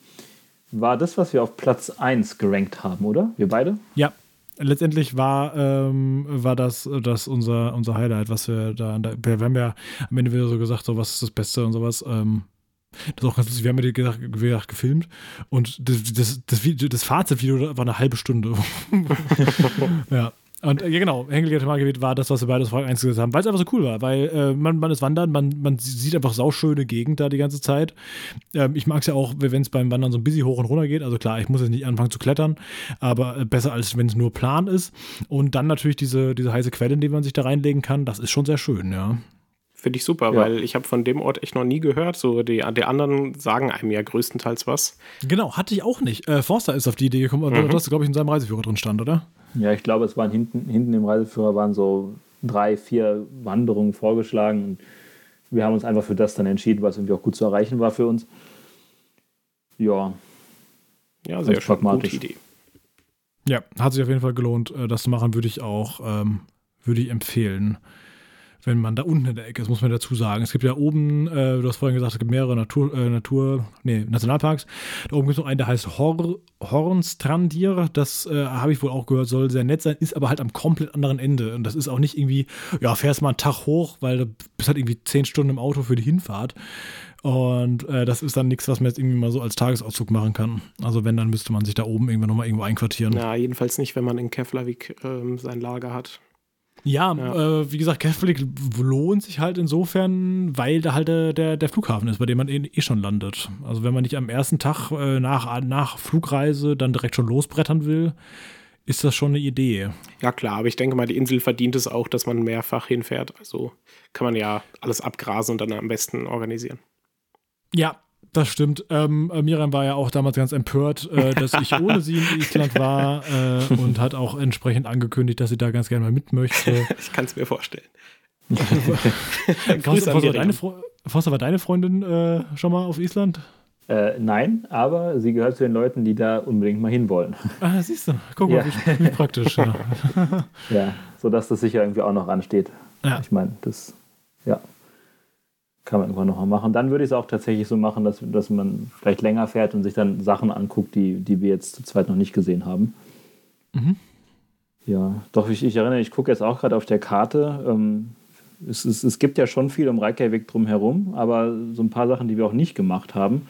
war das, was wir auf Platz 1 gerankt haben, oder? Wir beide? Ja, letztendlich war, ähm, war das, das unser, unser Highlight, was wir da, an der- wir haben ja am Ende wieder so gesagt, so was ist das Beste und sowas. Ähm, das ist auch ganz lustig, wir haben ja gesagt, wie gesagt, gefilmt und das, das, das, Video, das Fazitvideo war eine halbe Stunde. *laughs* *laughs* ja. Und äh, ja, genau, Gebiet war das, was wir beide 1 gesagt haben, weil es einfach so cool war, weil äh, man, man ist wandern, man, man sieht einfach sauschöne Gegend da die ganze Zeit. Ähm, ich mag es ja auch, wenn es beim Wandern so ein bisschen hoch und runter geht. Also klar, ich muss jetzt nicht anfangen zu klettern, aber äh, besser als wenn es nur plan ist. Und dann natürlich diese, diese heiße Quelle, in die man sich da reinlegen kann, das ist schon sehr schön, ja. Finde ich super, Ja. weil ich habe von dem Ort echt noch nie gehört. So die, die anderen sagen einem ja größtenteils was. Genau, hatte ich auch nicht. Äh, Forster ist auf die Idee gekommen, mhm. das, glaube ich, in seinem Reiseführer drin stand, oder? Ja, ich glaube, es waren hinten, hinten im Reiseführer waren so drei, vier Wanderungen vorgeschlagen. Und wir haben uns einfach für das dann entschieden, was irgendwie auch gut zu erreichen war für uns. Ja, Ja, sehr schön. pragmatisch. Gute Idee. Ja, hat sich auf jeden Fall gelohnt, äh, das zu machen, würde ich auch, ähm, würde ich empfehlen. Wenn man da unten in der Ecke ist, muss man dazu sagen. Es gibt ja oben, äh, du hast vorhin gesagt, es gibt mehrere Natur, äh, Natur nee, Nationalparks. Da oben gibt es noch einen, der heißt Hor Hornstrandir. Das äh, habe ich wohl auch gehört, soll sehr nett sein, ist aber halt am komplett anderen Ende. Und das ist auch nicht irgendwie, ja, fährst mal einen Tag hoch, weil du bist halt irgendwie zehn Stunden im Auto für die Hinfahrt. Und äh, das ist dann nichts, was man jetzt irgendwie mal so als Tagesauszug machen kann. Also wenn, dann müsste man sich da oben irgendwann nochmal irgendwo einquartieren. Ja, jedenfalls nicht, wenn man in Keflavik ähm, sein Lager hat. Ja, Ja. Äh, wie gesagt, Keflavik lohnt sich halt insofern, weil da halt der, der Flughafen ist, bei dem man eh, eh schon landet. Also wenn man nicht am ersten Tag äh, nach, nach Flugreise dann direkt schon losbrettern will, ist das schon eine Idee. Ja, klar, aber ich denke mal, die Insel verdient es auch, dass man mehrfach hinfährt. Also kann man ja alles abgrasen und dann am besten organisieren. Ja, das stimmt. Ähm, äh, Miriam war ja auch damals ganz empört, äh, dass ich ohne sie in *laughs* Island war äh, und hat auch entsprechend angekündigt, dass sie da ganz gerne mal mit möchte. *laughs* Ich kann es mir vorstellen. *laughs* Forster, Grüße an Forster, war deine, war deine Freundin äh, schon mal auf Island? äh, nein, aber sie gehört zu den Leuten, die da unbedingt mal hinwollen. Ah, siehst du. Guck mal, Ja. wie, wie praktisch. Ja. Ja, sodass das sicher irgendwie auch noch ansteht. Ja. Ich meine, das, ja, kann man irgendwann noch mal machen. Dann würde ich es auch tatsächlich so machen, dass, dass man vielleicht länger fährt und sich dann Sachen anguckt, die, die wir jetzt zu zweit noch nicht gesehen haben. Mhm. Ja, doch, ich, ich erinnere, ich gucke jetzt auch gerade auf der Karte. Ähm, es, es, es gibt ja schon viel um Reykjavik drumherum, aber so ein paar Sachen, die wir auch nicht gemacht haben,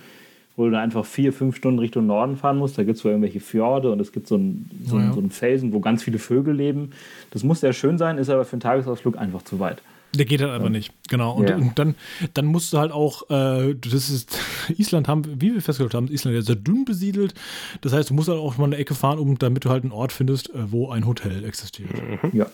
wo du da einfach vier, fünf Stunden Richtung Norden fahren musst. Da gibt es so irgendwelche Fjorde und es gibt so einen, so, Ja. so einen Felsen, wo ganz viele Vögel leben. Das muss sehr schön sein, ist aber für einen Tagesausflug einfach zu weit. Der geht halt einfach nicht, genau. Und, Ja. und dann, dann musst du halt auch, äh, das ist, *laughs* Island haben, wie wir festgestellt haben, ist Island ja sehr dünn besiedelt. Das heißt, du musst halt auch mal eine Ecke fahren, um, damit du halt einen Ort findest, äh, wo ein Hotel existiert. Ja.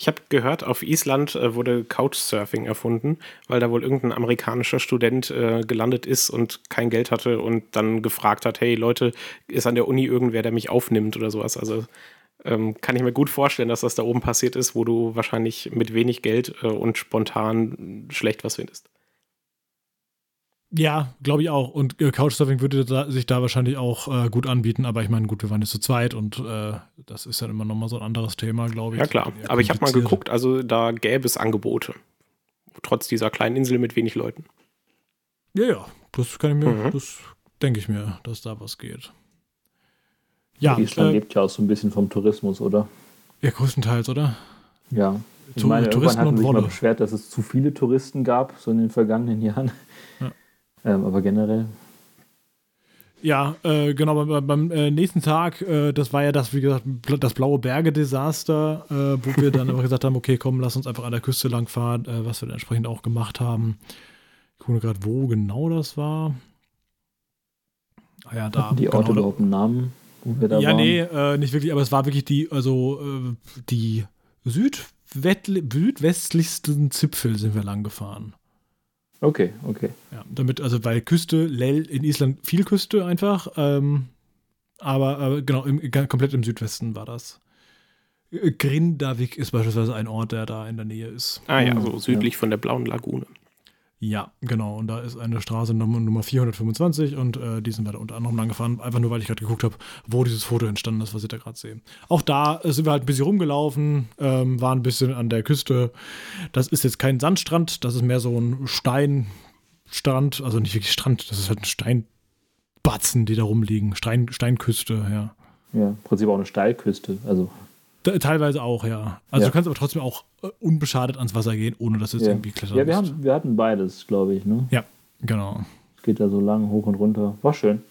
Ich habe gehört, auf Island äh, wurde Couchsurfing erfunden, weil da wohl irgendein amerikanischer Student äh, gelandet ist und kein Geld hatte und dann gefragt hat, hey Leute, ist an der Uni irgendwer, der mich aufnimmt oder sowas. Also ähm, kann ich mir gut vorstellen, dass das da oben passiert ist, wo du wahrscheinlich mit wenig Geld äh, und spontan schlecht was findest. Ja, glaube ich auch. Und äh, Couchsurfing würde da, sich da wahrscheinlich auch äh, gut anbieten. Aber ich meine, gut, wir waren jetzt zu zweit und äh, das ist dann immer nochmal so ein anderes Thema, glaube ich. Ja klar, aber ich habe mal geguckt, also da gäbe es Angebote. Trotz dieser kleinen Insel mit wenig Leuten. Ja, ja, das kann ich mir, Mhm. das denke ich mir, dass da was geht. Ja, Island äh, lebt ja auch so ein bisschen vom Tourismus, oder? ja, größtenteils, oder? Ja. Ich Zu- meine, irgendwann Touristen hatten und sich mal Wolle. beschwert, dass es zu viele Touristen gab, so in den vergangenen Jahren. Ja. *laughs* Ähm, aber generell, Ja, äh, genau, beim, beim äh, nächsten Tag, äh, das war ja das, wie gesagt, das blaue Berge-Desaster, äh, wo wir dann einfach *laughs* gesagt haben, okay, komm, lass uns einfach an der Küste lang fahren, äh, was wir dann entsprechend auch gemacht haben. Ich gucke gerade, wo genau das war. Ah ja, da. hatten die genau, Orte überhaupt einen Namen, wo wir da ja, waren? nee, äh, nicht wirklich, aber es war wirklich die, also äh, die südwestli- südwestlichsten Zipfel sind wir lang gefahren. Okay, okay. Ja, damit, also weil Küste, Lell, in Island viel Küste einfach, ähm, aber äh, genau, im, komplett im Südwesten war das. Grindavik ist beispielsweise ein Ort, der da in der Nähe ist. Ah ja, Mhm, so südlich von der Blauen Lagune. Ja, genau. Und da ist eine Straße Nummer, Nummer 425 und äh, die sind wir da unter anderem lang gefahren, einfach nur, weil ich gerade geguckt habe, wo dieses Foto entstanden ist, was ich da gerade sehe. Auch da äh, sind wir halt ein bisschen rumgelaufen, ähm, waren ein bisschen an der Küste. Das ist jetzt kein Sandstrand, das ist mehr so ein Steinstrand, also nicht wirklich Strand, das ist halt ein Steinbatzen, die da rumliegen. Stein, Steinküste, ja. Ja, im Prinzip auch eine Steilküste. Also, teilweise auch, ja. Also Ja. du kannst aber trotzdem auch äh, unbeschadet ans Wasser gehen, ohne dass du jetzt ja. irgendwie klettern ja wir, haben, wir hatten beides, glaube ich. Ne? Ja, genau. Es geht da so lang hoch und runter. War schön.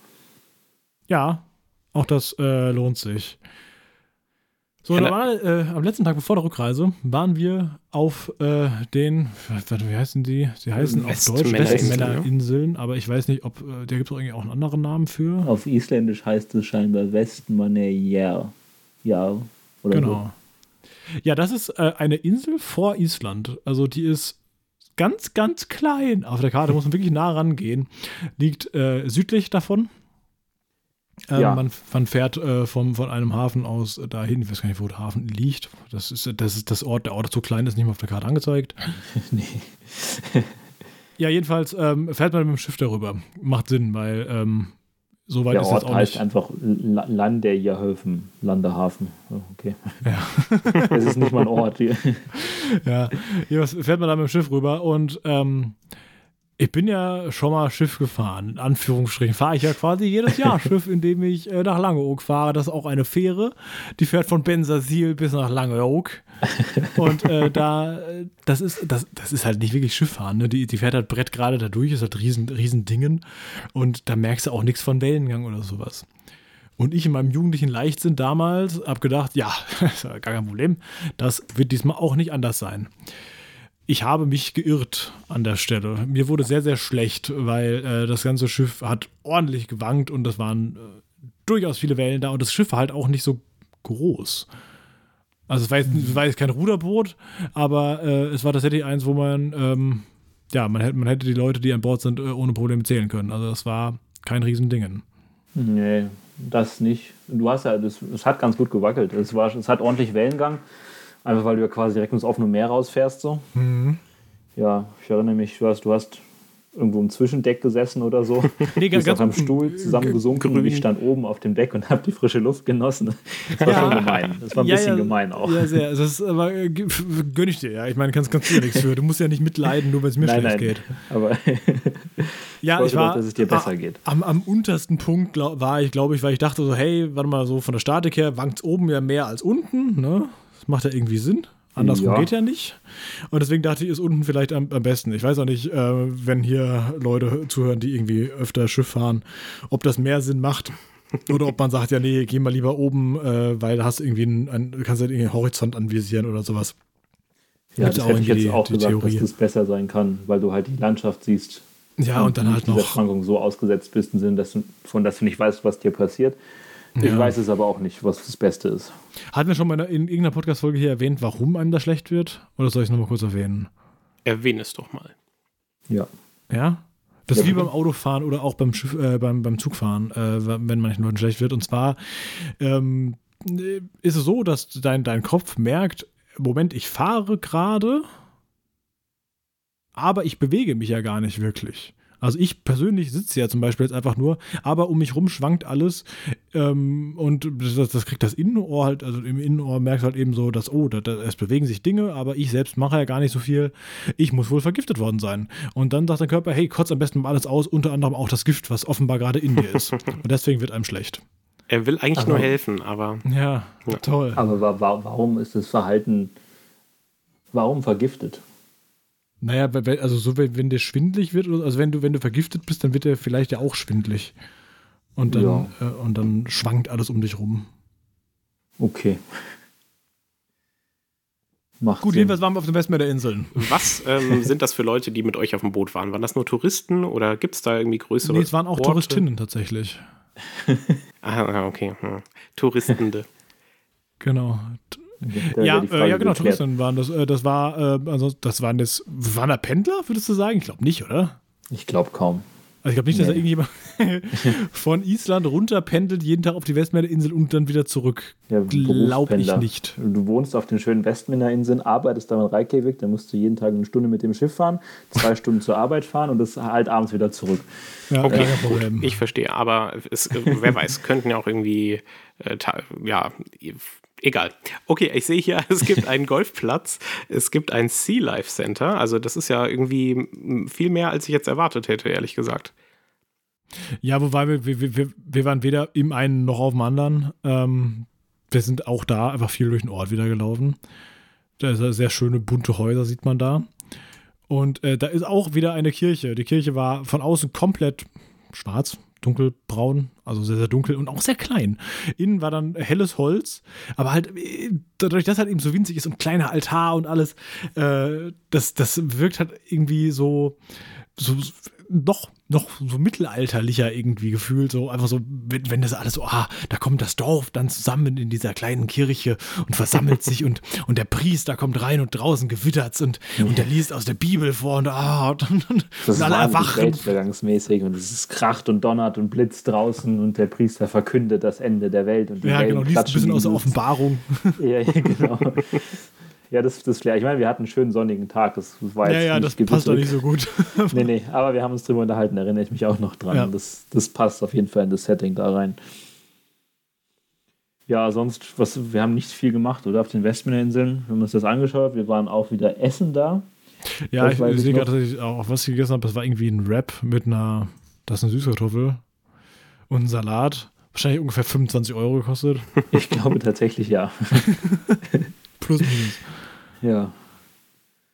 Ja, auch das äh, lohnt sich. So, Ja, war, äh, am letzten Tag bevor der Rückreise waren wir auf äh, den, warte, wie heißen die? Sie heißen auf Deutsch Westmännerinseln, Westmännerinseln, aber ich weiß nicht, ob, äh, da gibt es irgendwie auch einen anderen Namen für. Auf Isländisch heißt es scheinbar Westmannaeyjar. Ja, oder Genau. Ja, das ist äh, eine Insel vor Island. Also die ist ganz, ganz klein. Auf der Karte muss man wirklich nah rangehen. Liegt äh, südlich davon. Ähm, Ja. man, man fährt äh, vom, von einem Hafen aus äh, dahin. Ich weiß gar nicht, wo der Hafen liegt. Das ist, das ist das Ort. Der Ort ist so klein, ist nicht mal auf der Karte angezeigt. so. *laughs* nee. Ja, jedenfalls ähm, fährt man mit dem Schiff darüber. Macht Sinn, weil ähm, so weit Der ist Ort das auch heißt nicht. einfach La- Landerjahöfen, Landerhafen. Oh, okay. Ja. *laughs* Es ist nicht mal ein Ort. *laughs* hier. Ja, jedenfalls fährt man da mit dem Schiff rüber und ähm, ich bin ja schon mal Schiff gefahren. In Anführungsstrichen fahre ich ja quasi jedes Jahr *laughs* Schiff, indem ich äh, nach Langeoog fahre. Das ist auch eine Fähre, die fährt von Bensasil bis nach Langeoog. *laughs* Und äh, da, äh, das ist, das, das ist halt nicht wirklich Schifffahren. Ne? Die, die fährt halt Brett gerade da durch, ist halt riesen, riesen Dingen. Und da merkst du auch nichts von Wellengang oder sowas. Und ich in meinem jugendlichen Leichtsinn damals habe gedacht, *laughs* ja, gar kein Problem. Das wird diesmal auch nicht anders sein. Ich habe mich geirrt an der Stelle. Mir wurde sehr, sehr schlecht, weil äh, das ganze Schiff hat ordentlich gewankt und es waren äh, durchaus viele Wellen da und das Schiff war halt auch nicht so groß. Also es war jetzt, es war jetzt kein Ruderboot, aber äh, es war tatsächlich eins, wo man, ähm, ja, man hätte, man hätte die Leute, die an Bord sind, äh, ohne Probleme zählen können. Also das war kein Riesendingen. Nee, das nicht. Du hast ja, das, es hat ganz gut gewackelt. Es, war, es hat ordentlich Wellengang. Einfach weil du ja quasi direkt ins offene Meer rausfährst. So. Ja, ich erinnere mich, du hast, du hast irgendwo im Zwischendeck gesessen oder so. *laughs* Nee, auf einem unten, Stuhl zusammengesunken und ich stand oben auf dem Deck und habe die frische Luft genossen. Das war Ja. schon gemein. Das war ein Ja, bisschen ja, gemein auch. Ja, sehr. Das ist, aber äh, gönn ich dir, ja. Ich meine, kannst, kannst du ja nichts für. Du musst ja nicht mitleiden, nur wenn es mir nein, schlecht nein. geht. Aber *laughs* Ja, wollte ich war. doch, dass es dir besser geht. Am, am untersten Punkt glaub, war ich, glaube ich, weil ich dachte so, hey, warte mal, so von der Statik her wankt oben ja mehr als unten, ne? Macht ja irgendwie Sinn. Andersrum Ja. geht ja nicht. Und deswegen dachte ich, ist unten vielleicht am, am besten. Ich weiß auch nicht, äh, wenn hier Leute zuhören, die irgendwie öfter Schiff fahren, ob das mehr Sinn macht. *laughs* Oder ob man sagt, ja, nee, geh mal lieber oben, äh, weil da hast du irgendwie einen, einen, kannst du irgendwie einen Horizont anvisieren oder sowas. Ja, Gibt's das auch hätte ich jetzt die- auch die gesagt, Theorie. dass das besser sein kann, weil du halt die Landschaft siehst. Ja, und dann du halt noch. Schwankung so ausgesetzt bist, im Sinne, dass du, von dass du nicht weißt, was dir passiert. Ich Ja. weiß es aber auch nicht, was das Beste ist. Hatten wir schon mal in, in irgendeiner Podcast-Folge hier erwähnt, warum einem das schlecht wird? Oder soll ich es nochmal kurz erwähnen? Erwähne es doch mal. Ja. Ja? Das ist Ja, wie beim Autofahren oder auch beim, Schiff, äh, beim, beim Zugfahren, äh, wenn manchen Leuten schlecht wird. Und zwar ähm, ist es so, dass dein, dein Kopf merkt, Moment, ich fahre gerade, aber ich bewege mich ja gar nicht wirklich. Also ich persönlich sitze ja zum Beispiel jetzt einfach nur, aber um mich rum schwankt alles ähm, und das, das kriegt das Innenohr halt, also im Innenohr merkt halt eben so, dass, oh, da, da, es bewegen sich Dinge, aber ich selbst mache ja gar nicht so viel. Ich muss wohl vergiftet worden sein. Und dann sagt der Körper, hey, kotz am besten mal alles aus, unter anderem auch das Gift, was offenbar gerade in dir ist. *laughs* und deswegen wird einem schlecht. Er will eigentlich Aber- nur helfen, aber Ja, Ja. toll. Aber wa wa warum ist das Verhalten, warum vergiftet? Naja, also so, wenn, wenn dir schwindlig wird, also wenn du, wenn du vergiftet bist, dann wird dir vielleicht ja auch schwindlig. Und dann, Ja. äh, und dann schwankt alles um dich rum. Okay. Macht Gut, Sinn. jedenfalls waren wir auf dem Westmeer der Inseln. was ähm, *laughs* sind das für Leute, die mit euch auf dem Boot waren? Waren das nur Touristen oder gibt es da irgendwie größere Nee, es waren auch Orte? Touristinnen tatsächlich. Ah, okay. Hm. Touristende. Genau. Ja, äh, ja, genau, geklärt. Touristinnen waren das. Äh, das war, äh, also das waren das, waren da Pendler, würdest du sagen? Ich glaube nicht, oder? Ich glaube kaum. Also ich glaube nicht, dass da irgendjemand *laughs* von Island runter pendelt, jeden Tag auf die Westmeerinsel und dann wieder zurück. Ja, Glaube ich nicht. Du wohnst auf den schönen Westminderinseln, arbeitest da in Reykjavik, dann musst du jeden Tag eine Stunde mit dem Schiff fahren, zwei *laughs* Stunden zur Arbeit fahren und das halt abends wieder zurück. Ja, Okay, kein Problem. Ich verstehe, aber es, wer weiß, könnten ja auch irgendwie, äh, ja, egal. Okay, ich sehe hier, *laughs* es gibt einen Golfplatz, es gibt ein Sea Life Center, also das ist ja irgendwie viel mehr, als ich jetzt erwartet hätte, ehrlich gesagt. Ja, wobei wir, wir, wir, wir waren weder im einen noch auf dem anderen. Ähm, wir sind auch da einfach viel durch den Ort wieder gelaufen. Da ist sehr schöne bunte Häuser, sieht man da. Und äh, da ist auch wieder eine Kirche. Die Kirche war von außen komplett schwarz, dunkelbraun, also sehr, sehr dunkel und auch sehr klein. Innen war dann helles Holz, aber halt äh, dadurch, dass halt eben so winzig ist und kleiner Altar und alles, äh, das, das wirkt halt irgendwie so, so noch, noch so mittelalterlicher irgendwie gefühlt. So einfach so, wenn, wenn das alles so, ah, da kommt das Dorf dann zusammen in dieser kleinen Kirche und versammelt sich und, und der Priester kommt rein und draußen gewittert's und, und der liest aus der Bibel vor und, ah, und, und, Das und ist alle erwachen. weltvergangsmäßig und es ist kracht und donnert und blitzt draußen und der Priester verkündet das Ende der Welt und die Ja, Wellen genau, liest ein bisschen aus der. Offenbarung. *laughs* Ja, ja, genau. Ja, das, das klar. Ich meine, wir hatten einen schönen sonnigen Tag. Das war Ja, jetzt ja, nicht das passt doch nicht so gut. *laughs* Nee, nee, aber wir haben uns drüber unterhalten, erinnere ich mich auch noch dran. Ja. Das, das passt auf jeden Fall in das Setting da rein. Ja, sonst, was, wir haben nicht viel gemacht, oder? Auf den Westmeerinseln. Wir haben uns das angeschaut. Wir waren auch wieder essen da. Ja, Das ich, weiß ich sehe gerade, dass ich auch was ich gegessen habe. Das war irgendwie ein Wrap mit einer, das ist eine Süßkartoffel und ein Salat. Wahrscheinlich ungefähr 25 Euro gekostet. Ich glaube tatsächlich ja. *laughs* Plus minus. Ja.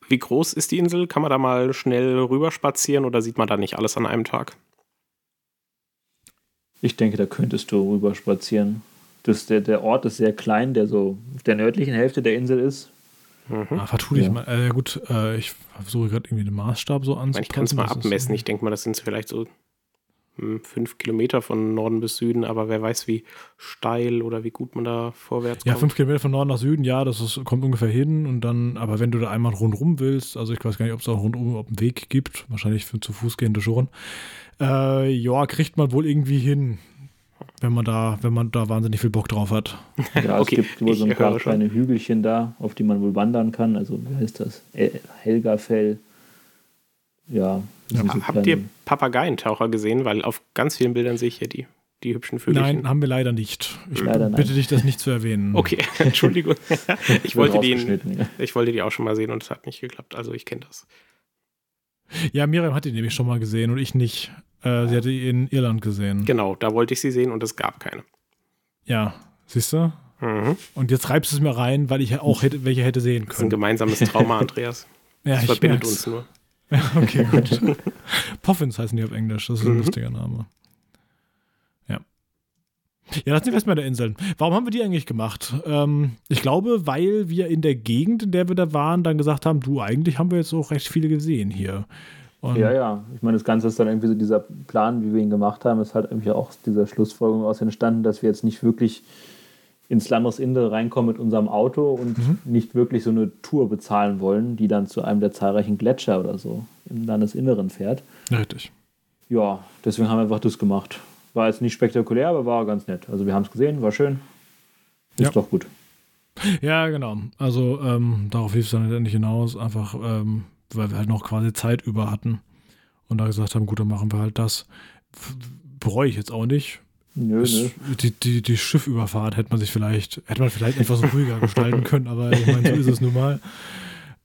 Wie groß ist die Insel? Kann man da mal schnell rüberspazieren oder sieht man da nicht alles an einem Tag? Ich denke, da könntest du rüber spazieren. Das, der, der Ort ist sehr klein, der so auf der nördlichen Hälfte der Insel ist. Mhm. Ah, vertue dich Ja. mal. Äh, gut, äh, ich versuche gerade irgendwie den Maßstab so meine, ich kann es anzupassen. mal abmessen. Ich denke mal, das sind vielleicht so fünf Kilometer von Norden bis Süden, aber wer weiß, wie steil oder wie gut man da vorwärts Ja, kommt. fünf Kilometer von Norden nach Süden, ja, das ist, kommt ungefähr hin. Und dann, aber wenn du da einmal rundrum willst, also ich weiß gar nicht, ob es auch rundum ob einen Weg gibt, wahrscheinlich für zu Fuß gehende schon, äh, ja, kriegt man wohl irgendwie hin, wenn man da, wenn man da wahnsinnig viel Bock drauf hat. *laughs* Ja, Okay, es gibt wohl so ein paar kleine Hügelchen da, auf die man wohl wandern kann. Also, wie heißt das? El- Helgafell. Ja. sind so Habt ihr kleine- Papageientaucher gesehen? Weil auf ganz vielen Bildern sehe ich hier die, die hübschen Vögelchen. Nein, haben wir leider nicht. Ich Leider nein. bitte dich, das nicht zu erwähnen. *laughs* Okay, *laughs* Entschuldigung. *laughs* ich, wollte die, rausgeschnitten, ja. ich wollte die auch schon mal sehen und es hat nicht geklappt. Also ich kenne das. Ja, Miriam hat die nämlich schon mal gesehen und ich nicht. Äh, sie hat die in Irland gesehen. Genau, da wollte ich sie sehen und es gab keine. Ja, siehst du? Mhm. Und jetzt reibst du es mir rein, weil ich ja auch hätte, welche hätte sehen Das ist ein können. gemeinsames Trauma, Andreas. Ja, Das ich verbindet merk's. uns nur. Ja, okay, *laughs* gut. Poffins heißen die auf Englisch. Das ist ein Mhm. lustiger Name. Ja. Ja, das sind die Westmeer Inseln. Warum haben wir die eigentlich gemacht? Ähm, ich glaube, weil wir in der Gegend, in der wir da waren, dann gesagt haben, du, eigentlich haben wir jetzt auch recht viele gesehen hier. Und Ja, ja. Ich meine, das Ganze ist dann irgendwie so dieser Plan, wie wir ihn gemacht haben, ist halt irgendwie auch aus dieser Schlussfolgerung aus entstanden, dass wir jetzt nicht wirklich ins Landesinnere reinkommen mit unserem Auto und nicht wirklich so eine Tour bezahlen wollen, die dann zu einem der zahlreichen Gletscher oder so im Landesinneren fährt. Richtig. Ja, deswegen haben wir einfach das gemacht. War jetzt nicht spektakulär, aber war ganz nett. Also wir haben es gesehen, war schön. Ist Ja. doch gut. Ja, genau. Also ähm, darauf lief es dann letztendlich hinaus, einfach ähm, weil wir halt noch quasi Zeit über hatten und da gesagt haben, gut, dann machen wir halt das. Bereue ich jetzt auch nicht. Nö, nö. Die, die, die Schiffüberfahrt hätte man sich vielleicht, hätte man vielleicht etwas ruhiger gestalten können, aber ich meine, so ist es nun mal.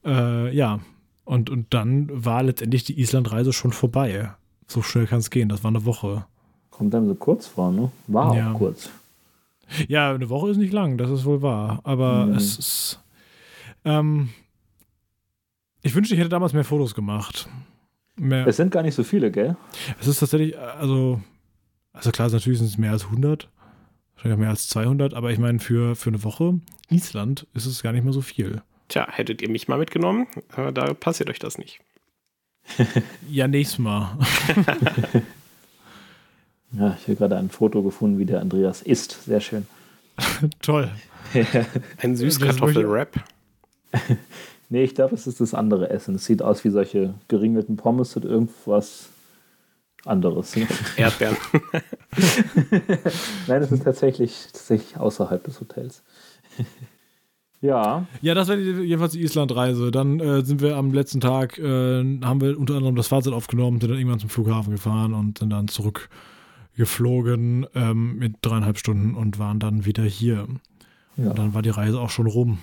Äh, ja, und, und dann war letztendlich die Islandreise schon vorbei. So schnell kann es gehen, das war eine Woche. Kommt einem so kurz vor, ne? War Ja. auch kurz. Ja, eine Woche ist nicht lang, das ist wohl wahr. Aber Mhm. es ist. Ähm, ich wünschte, ich hätte damals mehr Fotos gemacht. Mehr, Es sind gar nicht so viele, gell? es ist tatsächlich, also, also klar, natürlich sind es mehr als 100, wahrscheinlich auch mehr als 200, aber ich meine, für, für eine Woche Island ist es gar nicht mehr so viel. Tja, hättet ihr mich mal mitgenommen, äh, da passiert euch das nicht. *laughs* Ja, nächstes Mal. *laughs* Ja, ich habe gerade ein Foto gefunden, wie der Andreas isst. Sehr schön. *laughs* Toll. Ein Süßkartoffel-Wrap. Nee, ich glaube, es ist das andere Essen. Es sieht aus wie solche geringelten Pommes und irgendwas anderes. Erdbeeren. *laughs* Nein, es ist tatsächlich, tatsächlich außerhalb des Hotels. *laughs* ja, Ja, das wäre jedenfalls die Islandreise. Dann äh, sind wir am letzten Tag, äh, haben wir unter anderem das Fahrzeug aufgenommen, sind dann irgendwann zum Flughafen gefahren und sind dann zurückgeflogen ähm, mit dreieinhalb Stunden und waren dann wieder hier. ja Und dann war die Reise auch schon rum.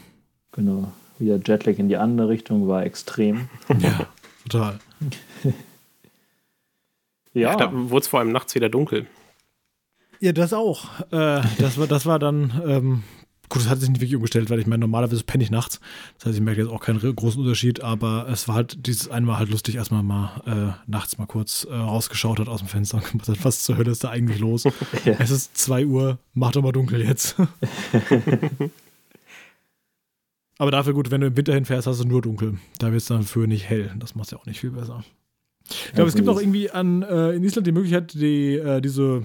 genau. Wieder Jetlag in die andere Richtung war extrem. Ja, total. *laughs* Ja, Da wurde es vor allem nachts wieder dunkel. Ja, das auch. Äh, das, war, das war dann, ähm, gut, das hat sich nicht wirklich umgestellt, weil ich meine, normalerweise penne ich nachts. Das heißt, ich merke jetzt auch keinen großen Unterschied, aber es war halt dieses einmal halt lustig, erstmal mal äh, nachts mal kurz äh, rausgeschaut hat aus dem Fenster und gesagt, was zur Hölle ist da eigentlich los? *laughs* Ja. Es ist 2 Uhr, mach doch mal dunkel jetzt. *laughs* aber dafür gut, wenn du im Winter hinfährst, hast du nur dunkel. Da wird es dann für nicht hell. Das macht ja auch nicht viel besser. Ich glaube, es gibt auch irgendwie an, äh, in Island die Möglichkeit, die, äh, diese,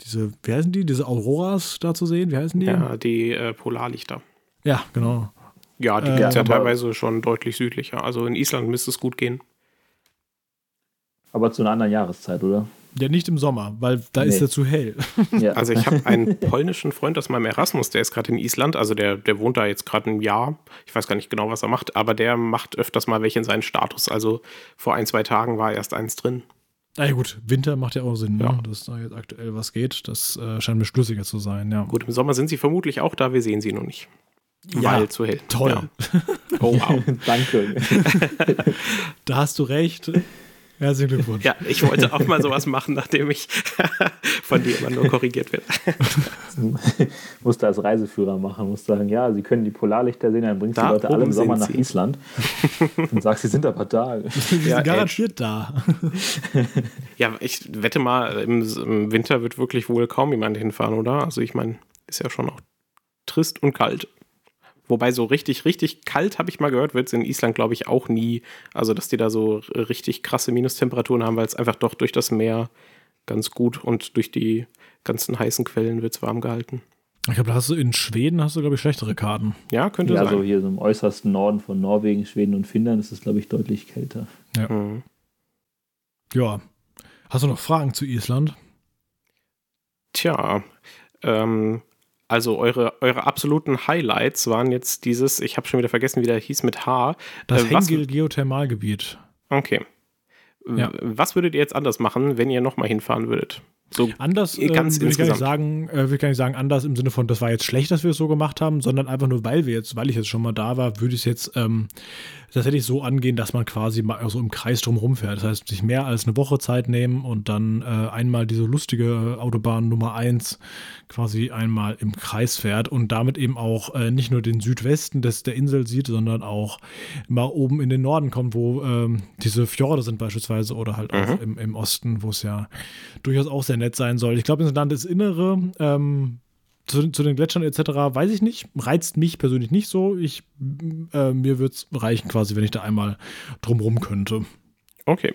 diese, wie heißen die, diese Auroras da zu sehen. Wie heißen die? Ja, die äh, Polarlichter. Ja, genau. Ja, die Äh, gibt es ja teilweise schon deutlich südlicher. Also in Island müsste es gut gehen. aber zu einer anderen Jahreszeit, oder? Ja, nicht im Sommer, weil da ist Nee. ja zu hell. *laughs* Ja. Also ich habe einen polnischen Freund aus meinem Erasmus, der ist gerade in Island, also der, der wohnt da jetzt gerade ein Jahr. Ich weiß gar nicht genau, was er macht, aber der macht öfters mal welche in seinen Status. Also vor ein, zwei Tagen war erst eins drin. Na ja, gut, Winter macht ja auch Sinn, ne? Ja. dass da jetzt aktuell was geht. Das äh, scheint mir schlüssiger zu sein, ja. Gut, im Sommer sind sie vermutlich auch da, wir sehen sie noch nicht. Ja, Weil zu hell. toll. Ja. Oh wow. *laughs* Danke. *laughs* Da hast du recht. Herzlichen Glückwunsch. Ja, ich wollte auch mal sowas machen, nachdem ich *laughs* von dir immer nur korrigiert werde. *laughs* musste als Reiseführer machen, musste sagen, ja, Sie können die Polarlichter sehen, dann bringst du die Da Leute alle im Sommer nach sie. Island und sagst, sie sind aber da. Die sind Ja, garantiert da. *laughs* Ja, ich wette mal, im, im Winter wird wirklich wohl kaum jemand hinfahren, oder? Also ich meine, ist ja schon auch trist und kalt. Wobei so richtig, richtig kalt, habe ich mal gehört, wird es in Island, glaube ich, auch nie. Also, dass die da so richtig krasse Minustemperaturen haben, weil es einfach doch durch das Meer ganz gut und durch die ganzen heißen Quellen wird es warm gehalten. Ich glaube, da hast du in Schweden hast du, glaube ich, schlechtere Karten. Ja, könnte Ja, sein. so hier so im äußersten Norden von Norwegen, Schweden und Finnland ist es, glaube ich, deutlich kälter. Mhm. Ja. Hast du noch Fragen zu Island? Tja, ähm, also eure, eure absoluten Highlights waren jetzt dieses, ich habe schon wieder vergessen, wie der hieß mit H. Das Äh, Hengil Geothermalgebiet. Okay. Ja. Was würdet ihr jetzt anders machen, wenn ihr nochmal hinfahren würdet? So anders äh, ganz ähm, würde ich gar nicht insgesamt. sagen, äh, will ich gar nicht sagen, anders im Sinne von, das war jetzt schlecht, dass wir es so gemacht haben, sondern einfach nur, weil wir jetzt, weil ich jetzt schon mal da war, würde ich es jetzt ähm, tatsächlich so angehen, dass man quasi mal so im Kreis drum rumfährt. Das heißt, sich mehr als eine Woche Zeit nehmen und dann äh, einmal diese lustige Autobahn Nummer 1 quasi einmal im Kreis fährt und damit eben auch äh, nicht nur den Südwesten des, der Insel sieht, sondern auch mal oben in den Norden kommt, wo ähm, diese Fjorde sind beispielsweise oder halt auch im, im Osten, wo es ja durchaus auch sehr nett sein soll. Ich glaube, ins Landesinnere, ähm, zu, zu den Gletschern etc., weiß ich nicht. Reizt mich persönlich nicht so. Ich, äh, mir würde es reichen, quasi, wenn ich da einmal drumrum könnte. Okay.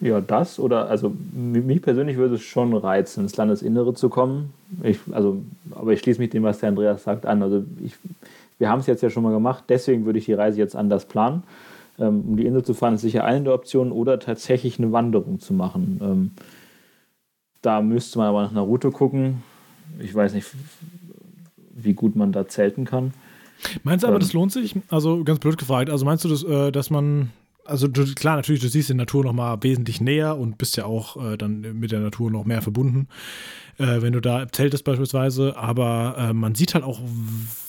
Ja, das oder, also mich persönlich würde es schon reizen, ins Landesinnere zu kommen. Ich, also, aber ich schließe mich dem, was der Andreas sagt, an. Also ich, wir haben es jetzt ja schon mal gemacht, deswegen würde ich die Reise jetzt anders planen. Ähm, um die Insel zu fahren, ist sicher eine der Optionen oder tatsächlich eine Wanderung zu machen. Ähm, da müsste man aber nach einer Route gucken. Ich weiß nicht, wie gut man da zelten kann. Meinst du aber, Ähm. das lohnt sich? Also ganz blöd gefragt. Also meinst du, das, äh, dass man, also du, klar, natürlich, du siehst die Natur noch mal wesentlich näher und bist ja auch äh, dann mit der Natur noch mehr verbunden, äh, wenn du da zeltest beispielsweise. Aber äh, man sieht halt auch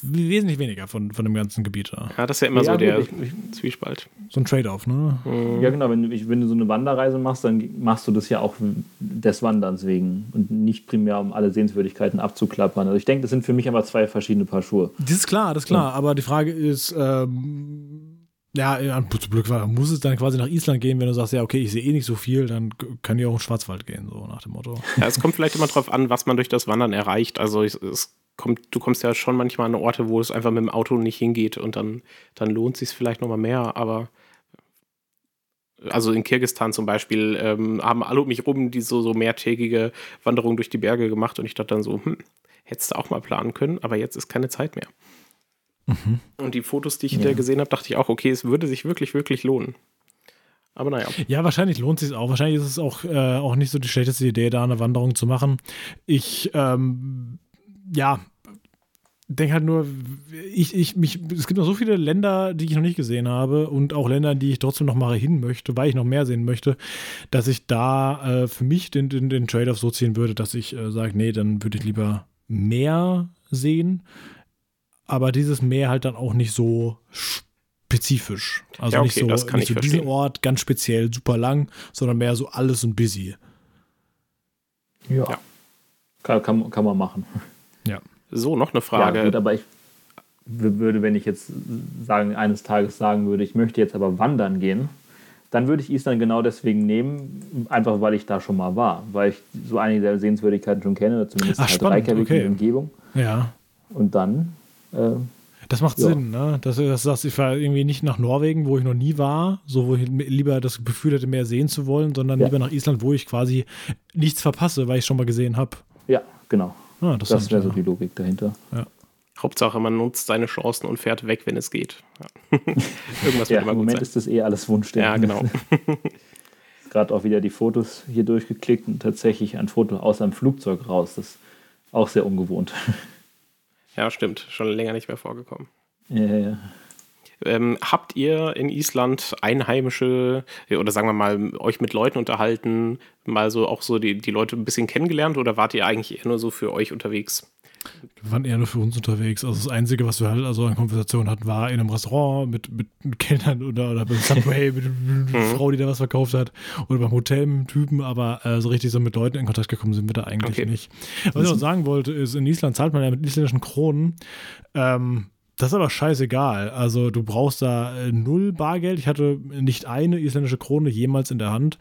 wesentlich weniger von, von dem ganzen Gebiet da. Ja, das ist ja immer Ja, so der ich- Zwiespalt. So ein Trade-off, ne? Ja, genau. Wenn, du- wenn du so eine Wanderreise machst, dann machst du das ja auch des Wanderns wegen und nicht primär, um alle Sehenswürdigkeiten abzuklappern. Also ich denke, das sind für mich aber zwei verschiedene Paar Schuhe. Das ist klar, das ist klar. Aber die Frage ist, ähm, ja, ja, zu Glück war, muss es dann quasi nach Island gehen, wenn du sagst, ja, okay, ich sehe eh nicht so viel, dann kann ich auch in den Schwarzwald gehen, so nach dem Motto. Ja, es kommt vielleicht immer drauf an, was man durch das Wandern erreicht. Also es, es kommt, du kommst ja schon manchmal an Orte, wo es einfach mit dem Auto nicht hingeht und dann, dann lohnt sich vielleicht nochmal mehr, aber also in Kirgistan zum Beispiel ähm, haben alle um mich rum die so, so mehrtägige Wanderung durch die Berge gemacht und ich dachte dann so, hm, hättest du auch mal planen können, aber jetzt ist keine Zeit mehr. Und die Fotos, die ich hinterher gesehen habe, dachte ich auch, okay, es würde sich wirklich, wirklich lohnen. Aber naja. Ja, wahrscheinlich lohnt es sich auch. Wahrscheinlich ist es auch, äh, auch nicht so die schlechteste Idee, da eine Wanderung zu machen. Ich, ähm, ja, denke halt nur, ich, ich, mich, es gibt noch so viele Länder, die ich noch nicht gesehen habe und auch Länder, die ich trotzdem noch mal hin möchte, weil ich noch mehr sehen möchte, dass ich da äh, für mich den, den, den Trade-off so ziehen würde, dass ich äh, sage, nee, dann würde ich lieber mehr sehen, aber dieses mehr halt dann auch nicht so spezifisch. Also Ja, nicht okay, so, das kann nicht ich so diesen. Ort ganz speziell super lang, sondern mehr so alles und busy. Ja. Ja. Kann, kann, kann man machen. Ja. So, noch eine Frage. Ja, gut, aber ich würde, wenn ich jetzt sagen, eines Tages sagen würde, ich möchte jetzt aber wandern gehen, dann würde ich Island genau deswegen nehmen, einfach weil ich da schon mal war, weil ich so einige der Sehenswürdigkeiten schon kenne, oder zumindest Ach, halt spannend, Reykjavik okay. und die Umgebung. Ja. Und dann, äh, Das macht Ja. Sinn, ne? Dass du das sagst, ich fahre irgendwie nicht nach Norwegen, wo ich noch nie war, so wo ich lieber das Gefühl hätte, mehr sehen zu wollen, sondern Ja. lieber nach Island, wo ich quasi nichts verpasse, weil ich schon mal gesehen habe. ja, genau. Ah, Das wäre so ja. die Logik dahinter. Hauptsache, man nutzt seine Chancen und fährt weg, wenn es geht. Ja. *laughs* Irgendwas Ja, wird immer im gut Moment sein. ist das eh alles Wunschdenken. Ja, *laughs* genau. Gerade auch wieder die Fotos hier durchgeklickt und tatsächlich ein Foto aus einem Flugzeug raus. Das ist auch sehr ungewohnt. *laughs* Ja, stimmt. Schon länger nicht mehr vorgekommen. ja, ja, ja. Ähm, habt ihr in Island Einheimische oder sagen wir mal euch mit Leuten unterhalten, mal so auch so die, die Leute ein bisschen kennengelernt oder wart ihr eigentlich eher nur so für euch unterwegs? Wir waren eher nur für uns unterwegs. Also das Einzige, was wir halt also an Konversation hatten, war in einem Restaurant mit, mit Kellnern oder, oder beim Subway *laughs* mit, einer Frau, die da was verkauft hat. Oder beim Hotel mit einem Typen, aber äh, so richtig so mit Leuten in Kontakt gekommen sind wir da eigentlich Okay. nicht. Was ich noch sagen wollte, ist, in Island zahlt man ja mit isländischen Kronen. Ähm, das ist aber scheißegal. Also du brauchst da äh, null Bargeld. Ich hatte nicht eine isländische Krone jemals in der Hand,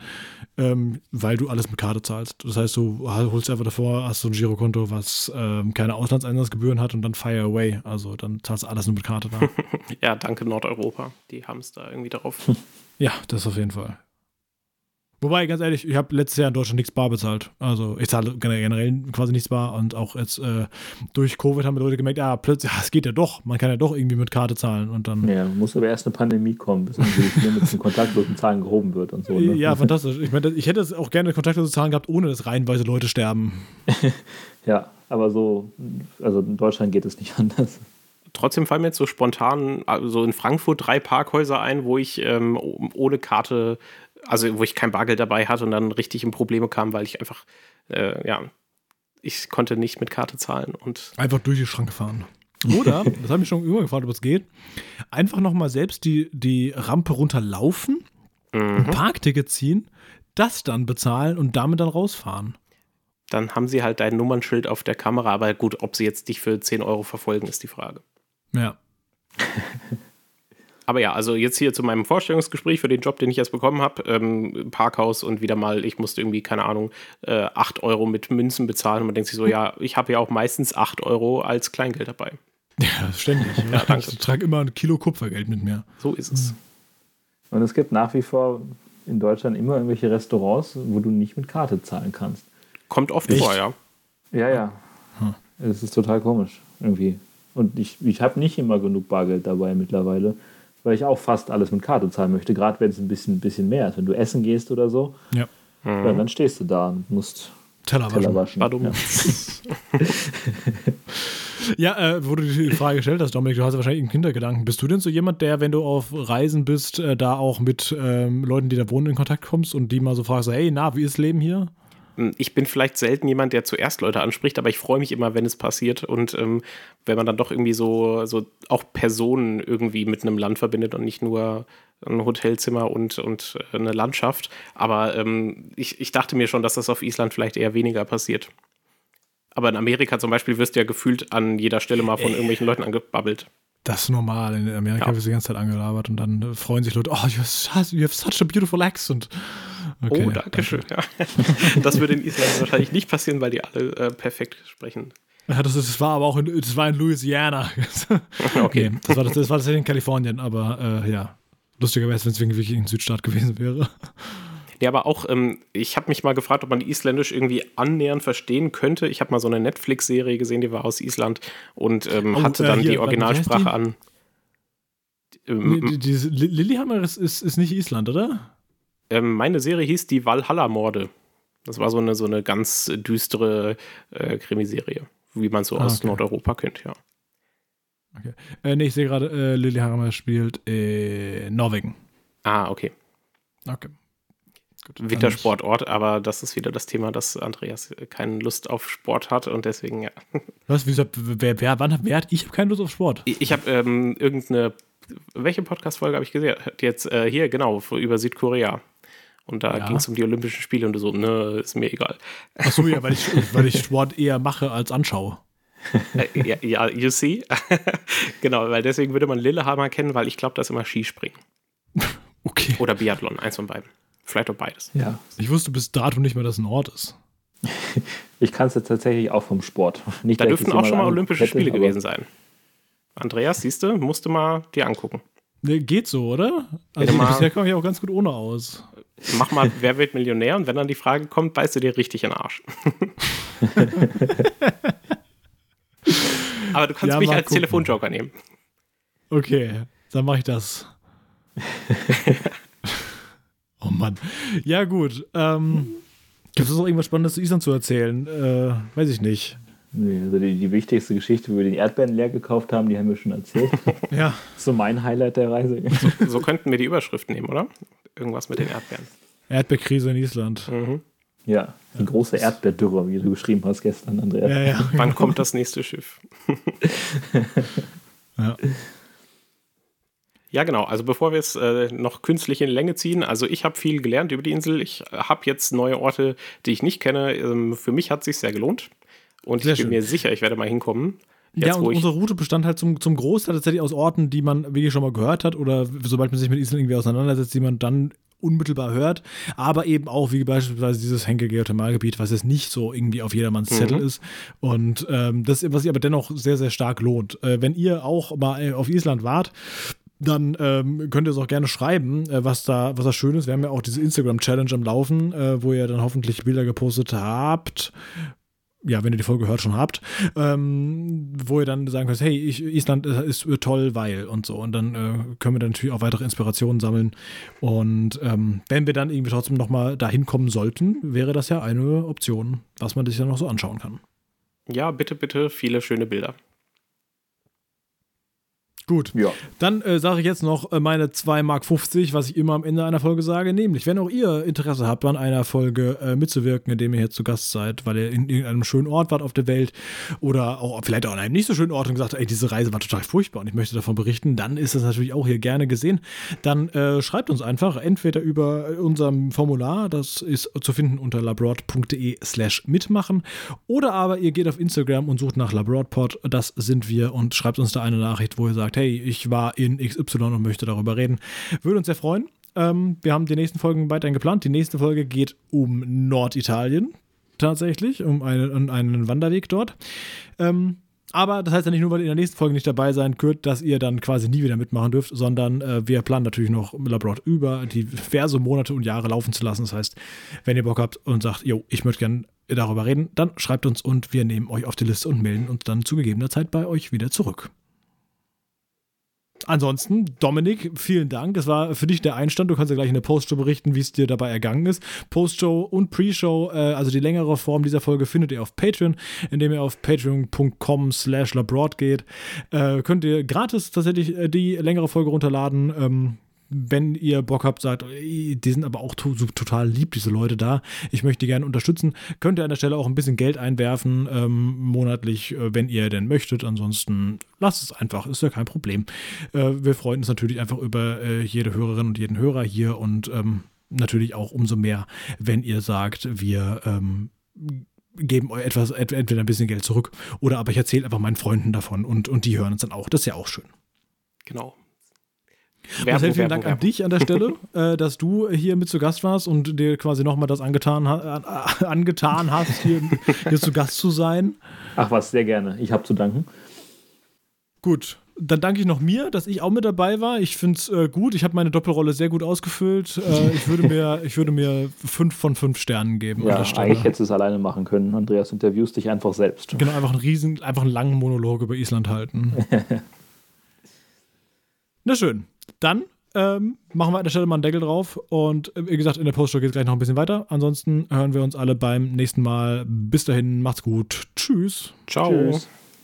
ähm, weil du alles mit Karte zahlst. Das heißt, du holst einfach davor, hast so ein Girokonto, was ähm, keine Auslandseinsatzgebühren hat und dann fire away. Also dann zahlst du alles nur mit Karte da. *laughs* Ja, danke Nordeuropa. Die haben es da irgendwie darauf. *laughs* ja, das auf jeden Fall. Wobei, ganz ehrlich, ich habe letztes Jahr in Deutschland nichts bar bezahlt. Also ich zahle generell quasi nichts bar und auch jetzt äh, durch Covid haben die Leute gemerkt, ja, plötzlich, ja, es geht ja doch. Man kann ja doch irgendwie mit Karte zahlen und dann. Ja, muss aber erst eine Pandemie kommen, bis Limit zum kontaktlosen Zahlen gehoben wird und so. Ne? Ja, fantastisch. Ich meine, ich hätte es auch gerne kontaktlose Zahlen gehabt, ohne dass reihenweise Leute sterben. *laughs* Ja, aber so, also in Deutschland geht es nicht anders. Trotzdem fallen mir jetzt so spontan, also in Frankfurt drei Parkhäuser ein, wo ich ähm, ohne Karte also wo ich kein Bargeld dabei hatte und dann richtig in Probleme kam, weil ich einfach, äh, ja, ich konnte nicht mit Karte zahlen und. Einfach durch die Schranke fahren. Oder, *laughs* das habe ich schon immer gefragt, ob es geht, einfach nochmal selbst die, die Rampe runterlaufen, ein Mhm. Parkticket ziehen, das dann bezahlen und damit dann rausfahren. Dann haben sie halt dein Nummernschild auf der Kamera, aber gut, ob sie jetzt dich für 10 Euro verfolgen, ist die Frage. Ja. *laughs* Aber ja, also jetzt hier zu meinem Vorstellungsgespräch für den Job, den ich jetzt bekommen habe, ähm, Parkhaus und wieder mal, ich musste irgendwie, keine Ahnung, äh, 8 Euro mit Münzen bezahlen und man denkt sich so, ja, ich habe ja auch meistens 8 Euro als Kleingeld dabei. Ja, ständig. Ja, danke. Ich trage immer ein Kilo Kupfergeld mit mir. So ist es. Und es gibt nach wie vor in Deutschland immer irgendwelche Restaurants, wo du nicht mit Karte zahlen kannst. Kommt oft Echt? vor, ja. Ja, ja. Es ist total komisch irgendwie. Und ich, ich habe nicht immer genug Bargeld dabei mittlerweile, weil ich auch fast alles mit Karte zahlen möchte, gerade wenn es ein bisschen, bisschen mehr ist. Wenn du essen gehst oder so, Ja. ja, dann stehst du da und musst Teller waschen. Teller waschen. Dumm. Ja. *laughs* Ja, äh, wo du die Frage gestellt hast, Dominik, du hast ja wahrscheinlich einen Kindergedanken. Bist du denn so jemand, der, wenn du auf Reisen bist, äh, da auch mit ähm, Leuten, die da wohnen, in Kontakt kommst und die mal so fragst, so, hey, na, wie ist Leben hier? Ich bin vielleicht selten jemand, der zuerst Leute anspricht, aber ich freue mich immer, wenn es passiert und ähm, wenn man dann doch irgendwie so, so auch Personen irgendwie mit einem Land verbindet und nicht nur ein Hotelzimmer und, und äh, eine Landschaft. Aber ähm, ich, ich dachte mir schon, dass das auf Island vielleicht eher weniger passiert. Aber in Amerika zum Beispiel wirst du ja gefühlt an jeder Stelle mal von irgendwelchen Leuten angebabbelt. Das ist normal. In Amerika Ja. wirst du die ganze Zeit angelabert und dann äh, freuen sich Leute, oh, you have such a beautiful accent. Okay, oh, danke schön. Ja. Das würde in Island wahrscheinlich nicht passieren, weil die alle äh, perfekt sprechen. Ja, das, das war aber auch in, das war in Louisiana. *laughs* Okay. Nee, das war, das, das war tatsächlich in Kalifornien, aber äh, ja. Lustigerweise, wenn es wirklich ein Südstaat gewesen wäre. Ja, aber auch, ähm, ich habe mich mal gefragt, ob man Isländisch irgendwie annähernd verstehen könnte. Ich habe mal so eine Netflix-Serie gesehen, die war aus Island und ähm, Oh, hatte äh, dann hier, die Originalsprache die? an. Nee, Ähm, die- Li- Lillehammer ist, ist, ist nicht Island, oder? Ähm, meine Serie hieß die Valhalla-Morde. Das war so eine, so eine ganz düstere äh, Krimiserie, wie man so Ah, aus okay. Nordeuropa kennt, ja. Äh, nee, ich sehe gerade, äh, Lillehammer spielt in Norwegen. Ah, okay. Okay. Gut, Wintersportort, aber das ist wieder das Thema, dass Andreas keine Lust auf Sport hat und deswegen, ja. *laughs* Was, wieso, wer, wer, wann, wer hat, ich habe keine Lust auf Sport. Ich, ich habe ähm, irgendeine, welche Podcast-Folge habe ich gesehen? Jetzt äh, hier, genau, über Südkorea. Und da Ja. ging es um die Olympischen Spiele und du so, ne, ist mir egal. Achso, ja, weil ich, *laughs* weil ich Sport eher mache als anschaue. Äh, ja, ja, you see? *laughs* genau, weil deswegen würde man Lillehammer kennen, weil ich glaube, das ist immer Skispringen. *laughs* Okay. Oder Biathlon, eins von beiden. Vielleicht auch beides. Ja. Ich wusste bis dato nicht mehr, dass es ein Ort ist. Ich kann es jetzt tatsächlich auch vom Sport. Nicht, Da dürften auch schon mal Olympische Spiele gewesen sein. Andreas, siehst du, musst du mal dir angucken. Nee, geht so, oder? Also bisher komme ich auch ganz gut ohne aus. Mach mal, wer wird Millionär? Und wenn dann die Frage kommt, beißt du dir richtig in den Arsch. *laughs* Aber du kannst Ja, mich als gucken. Telefonjoker nehmen. Okay, dann mache ich das. *laughs* oh Mann. Ja, gut. Ähm, Gibt es noch irgendwas Spannendes zu Island zu erzählen? Äh, weiß ich nicht. Nee, also die, die wichtigste Geschichte, wo wir den Erdbeeren leer gekauft haben, die haben wir schon erzählt. *laughs* Ja. so mein Highlight der Reise. So könnten wir die Überschrift nehmen, oder? Irgendwas mit den Erdbeeren. Erdbeerkrise in Island. Mhm. ja, die große Erdbeerdürre, wie du geschrieben hast gestern, Andreas. Ja, ja. Wann kommt das nächste Schiff? *laughs* ja. Ja, genau. Also bevor wir es äh, noch künstlich in die Länge ziehen, also ich habe viel gelernt über die Insel. Ich habe jetzt neue Orte, die ich nicht kenne. Ähm, für mich hat es sich sehr gelohnt. Und Sehr ich bin schön. mir sicher, ich werde mal hinkommen. ja, Jetzt, und wo ich, unsere Route bestand halt zum, zum Großteil tatsächlich aus Orten, die man wirklich schon mal gehört hat oder sobald man sich mit Island irgendwie auseinandersetzt, die man dann unmittelbar hört, aber eben auch wie beispielsweise dieses Henkel Geothermalgebiet, was jetzt nicht so irgendwie auf jedermanns Zettel ist und ähm, das, was sich aber dennoch sehr, sehr stark lohnt. Äh, wenn ihr auch mal äh, auf Island wart, dann ähm, könnt ihr es auch gerne schreiben, äh, was da, was da schön ist. Wir haben ja auch diese Instagram-Challenge am Laufen, äh, wo ihr dann hoffentlich Bilder gepostet habt. Ja, wenn ihr die Folge hört, schon habt, ähm, wo ihr dann sagen könnt, hey, ich, Island ist toll, weil und so. Und dann äh, können wir dann natürlich auch weitere Inspirationen sammeln. Und ähm, wenn wir dann irgendwie trotzdem nochmal dahin kommen sollten, wäre das ja eine Option, was man sich dann noch so anschauen kann. ja, bitte, bitte, viele schöne Bilder. Gut, Ja. dann äh, sage ich jetzt noch äh, meine 2,50 Mark, was ich immer am Ende einer Folge sage, nämlich, wenn auch ihr Interesse habt, an einer Folge äh, mitzuwirken, indem ihr hier zu Gast seid, weil ihr in irgendeinem schönen Ort wart auf der Welt oder auch vielleicht auch an einem nicht so schönen Ort und gesagt habt, ey, diese Reise war total furchtbar und ich möchte davon berichten, dann ist das natürlich auch hier gerne gesehen. Dann äh, schreibt uns einfach entweder über unserem Formular, das ist zu finden unter labroad.de slash mitmachen oder aber ihr geht auf Instagram und sucht nach labroadpod, das sind wir und schreibt uns da eine Nachricht, wo ihr sagt, hey, ich war in XY und möchte darüber reden. Würde uns sehr freuen. Ähm, wir haben die nächsten Folgen weiterhin geplant. Die nächste Folge geht um Norditalien tatsächlich, um einen, um einen Wanderweg dort. Ähm, aber das heißt ja nicht nur, weil ihr in der nächsten Folge nicht dabei sein könnt, dass ihr dann quasi nie wieder mitmachen dürft, sondern äh, wir planen natürlich noch Labroad über diverse Monate und Jahre laufen zu lassen. Das heißt, wenn ihr Bock habt und sagt, jo, ich möchte gerne darüber reden, dann schreibt uns und wir nehmen euch auf die Liste und melden uns dann zu gegebener Zeit bei euch wieder zurück. Ansonsten, Dominik, vielen Dank. Das war für dich der Einstand. Du kannst ja gleich in der Postshow berichten, wie es dir dabei ergangen ist. Postshow und Pre-Show, äh, also die längere Form dieser Folge, findet ihr auf Patreon, indem ihr auf patreon.com slash labroad geht. Äh, könnt ihr gratis tatsächlich äh, die längere Folge runterladen. Ähm, wenn ihr Bock habt, sagt, die sind aber auch to total lieb, diese Leute da. Ich möchte die gerne unterstützen. Könnt ihr an der Stelle auch ein bisschen Geld einwerfen, ähm, monatlich, äh, wenn ihr denn möchtet. Ansonsten lasst es einfach, ist ja kein Problem. Äh, wir freuen uns natürlich einfach über äh, jede Hörerin und jeden Hörer hier und ähm, natürlich auch umso mehr, wenn ihr sagt, wir ähm, geben euch etwas, entweder ein bisschen Geld zurück oder aber ich erzähle einfach meinen Freunden davon und, und die hören uns dann auch. Das ist ja auch schön. Genau. Marcel, vielen Dank an dich an der Stelle, *laughs* äh, dass du hier mit zu Gast warst und dir quasi nochmal das angetan, ha äh, *laughs* angetan hast, hier, hier zu Gast zu sein. Ach was, sehr gerne. Ich habe zu danken. Gut, dann danke ich noch mir, dass ich auch mit dabei war. Ich finde es äh, gut. Ich habe meine Doppelrolle sehr gut ausgefüllt. Äh, ich, würde mir, *laughs* ich würde mir fünf von fünf Sternen geben. Ja, eigentlich hättest du es alleine machen können. Andreas, interviewst dich einfach selbst. Genau, einfach einen riesen, einfach einen langen Monolog über Island halten. Na schön. Dann ähm, machen wir an der Stelle mal einen Deckel drauf. Und äh, wie gesagt, in der Postshow geht es gleich noch ein bisschen weiter. Ansonsten hören wir uns alle beim nächsten Mal. Bis dahin, macht's gut. Tschüss. Ciao. Tschüss.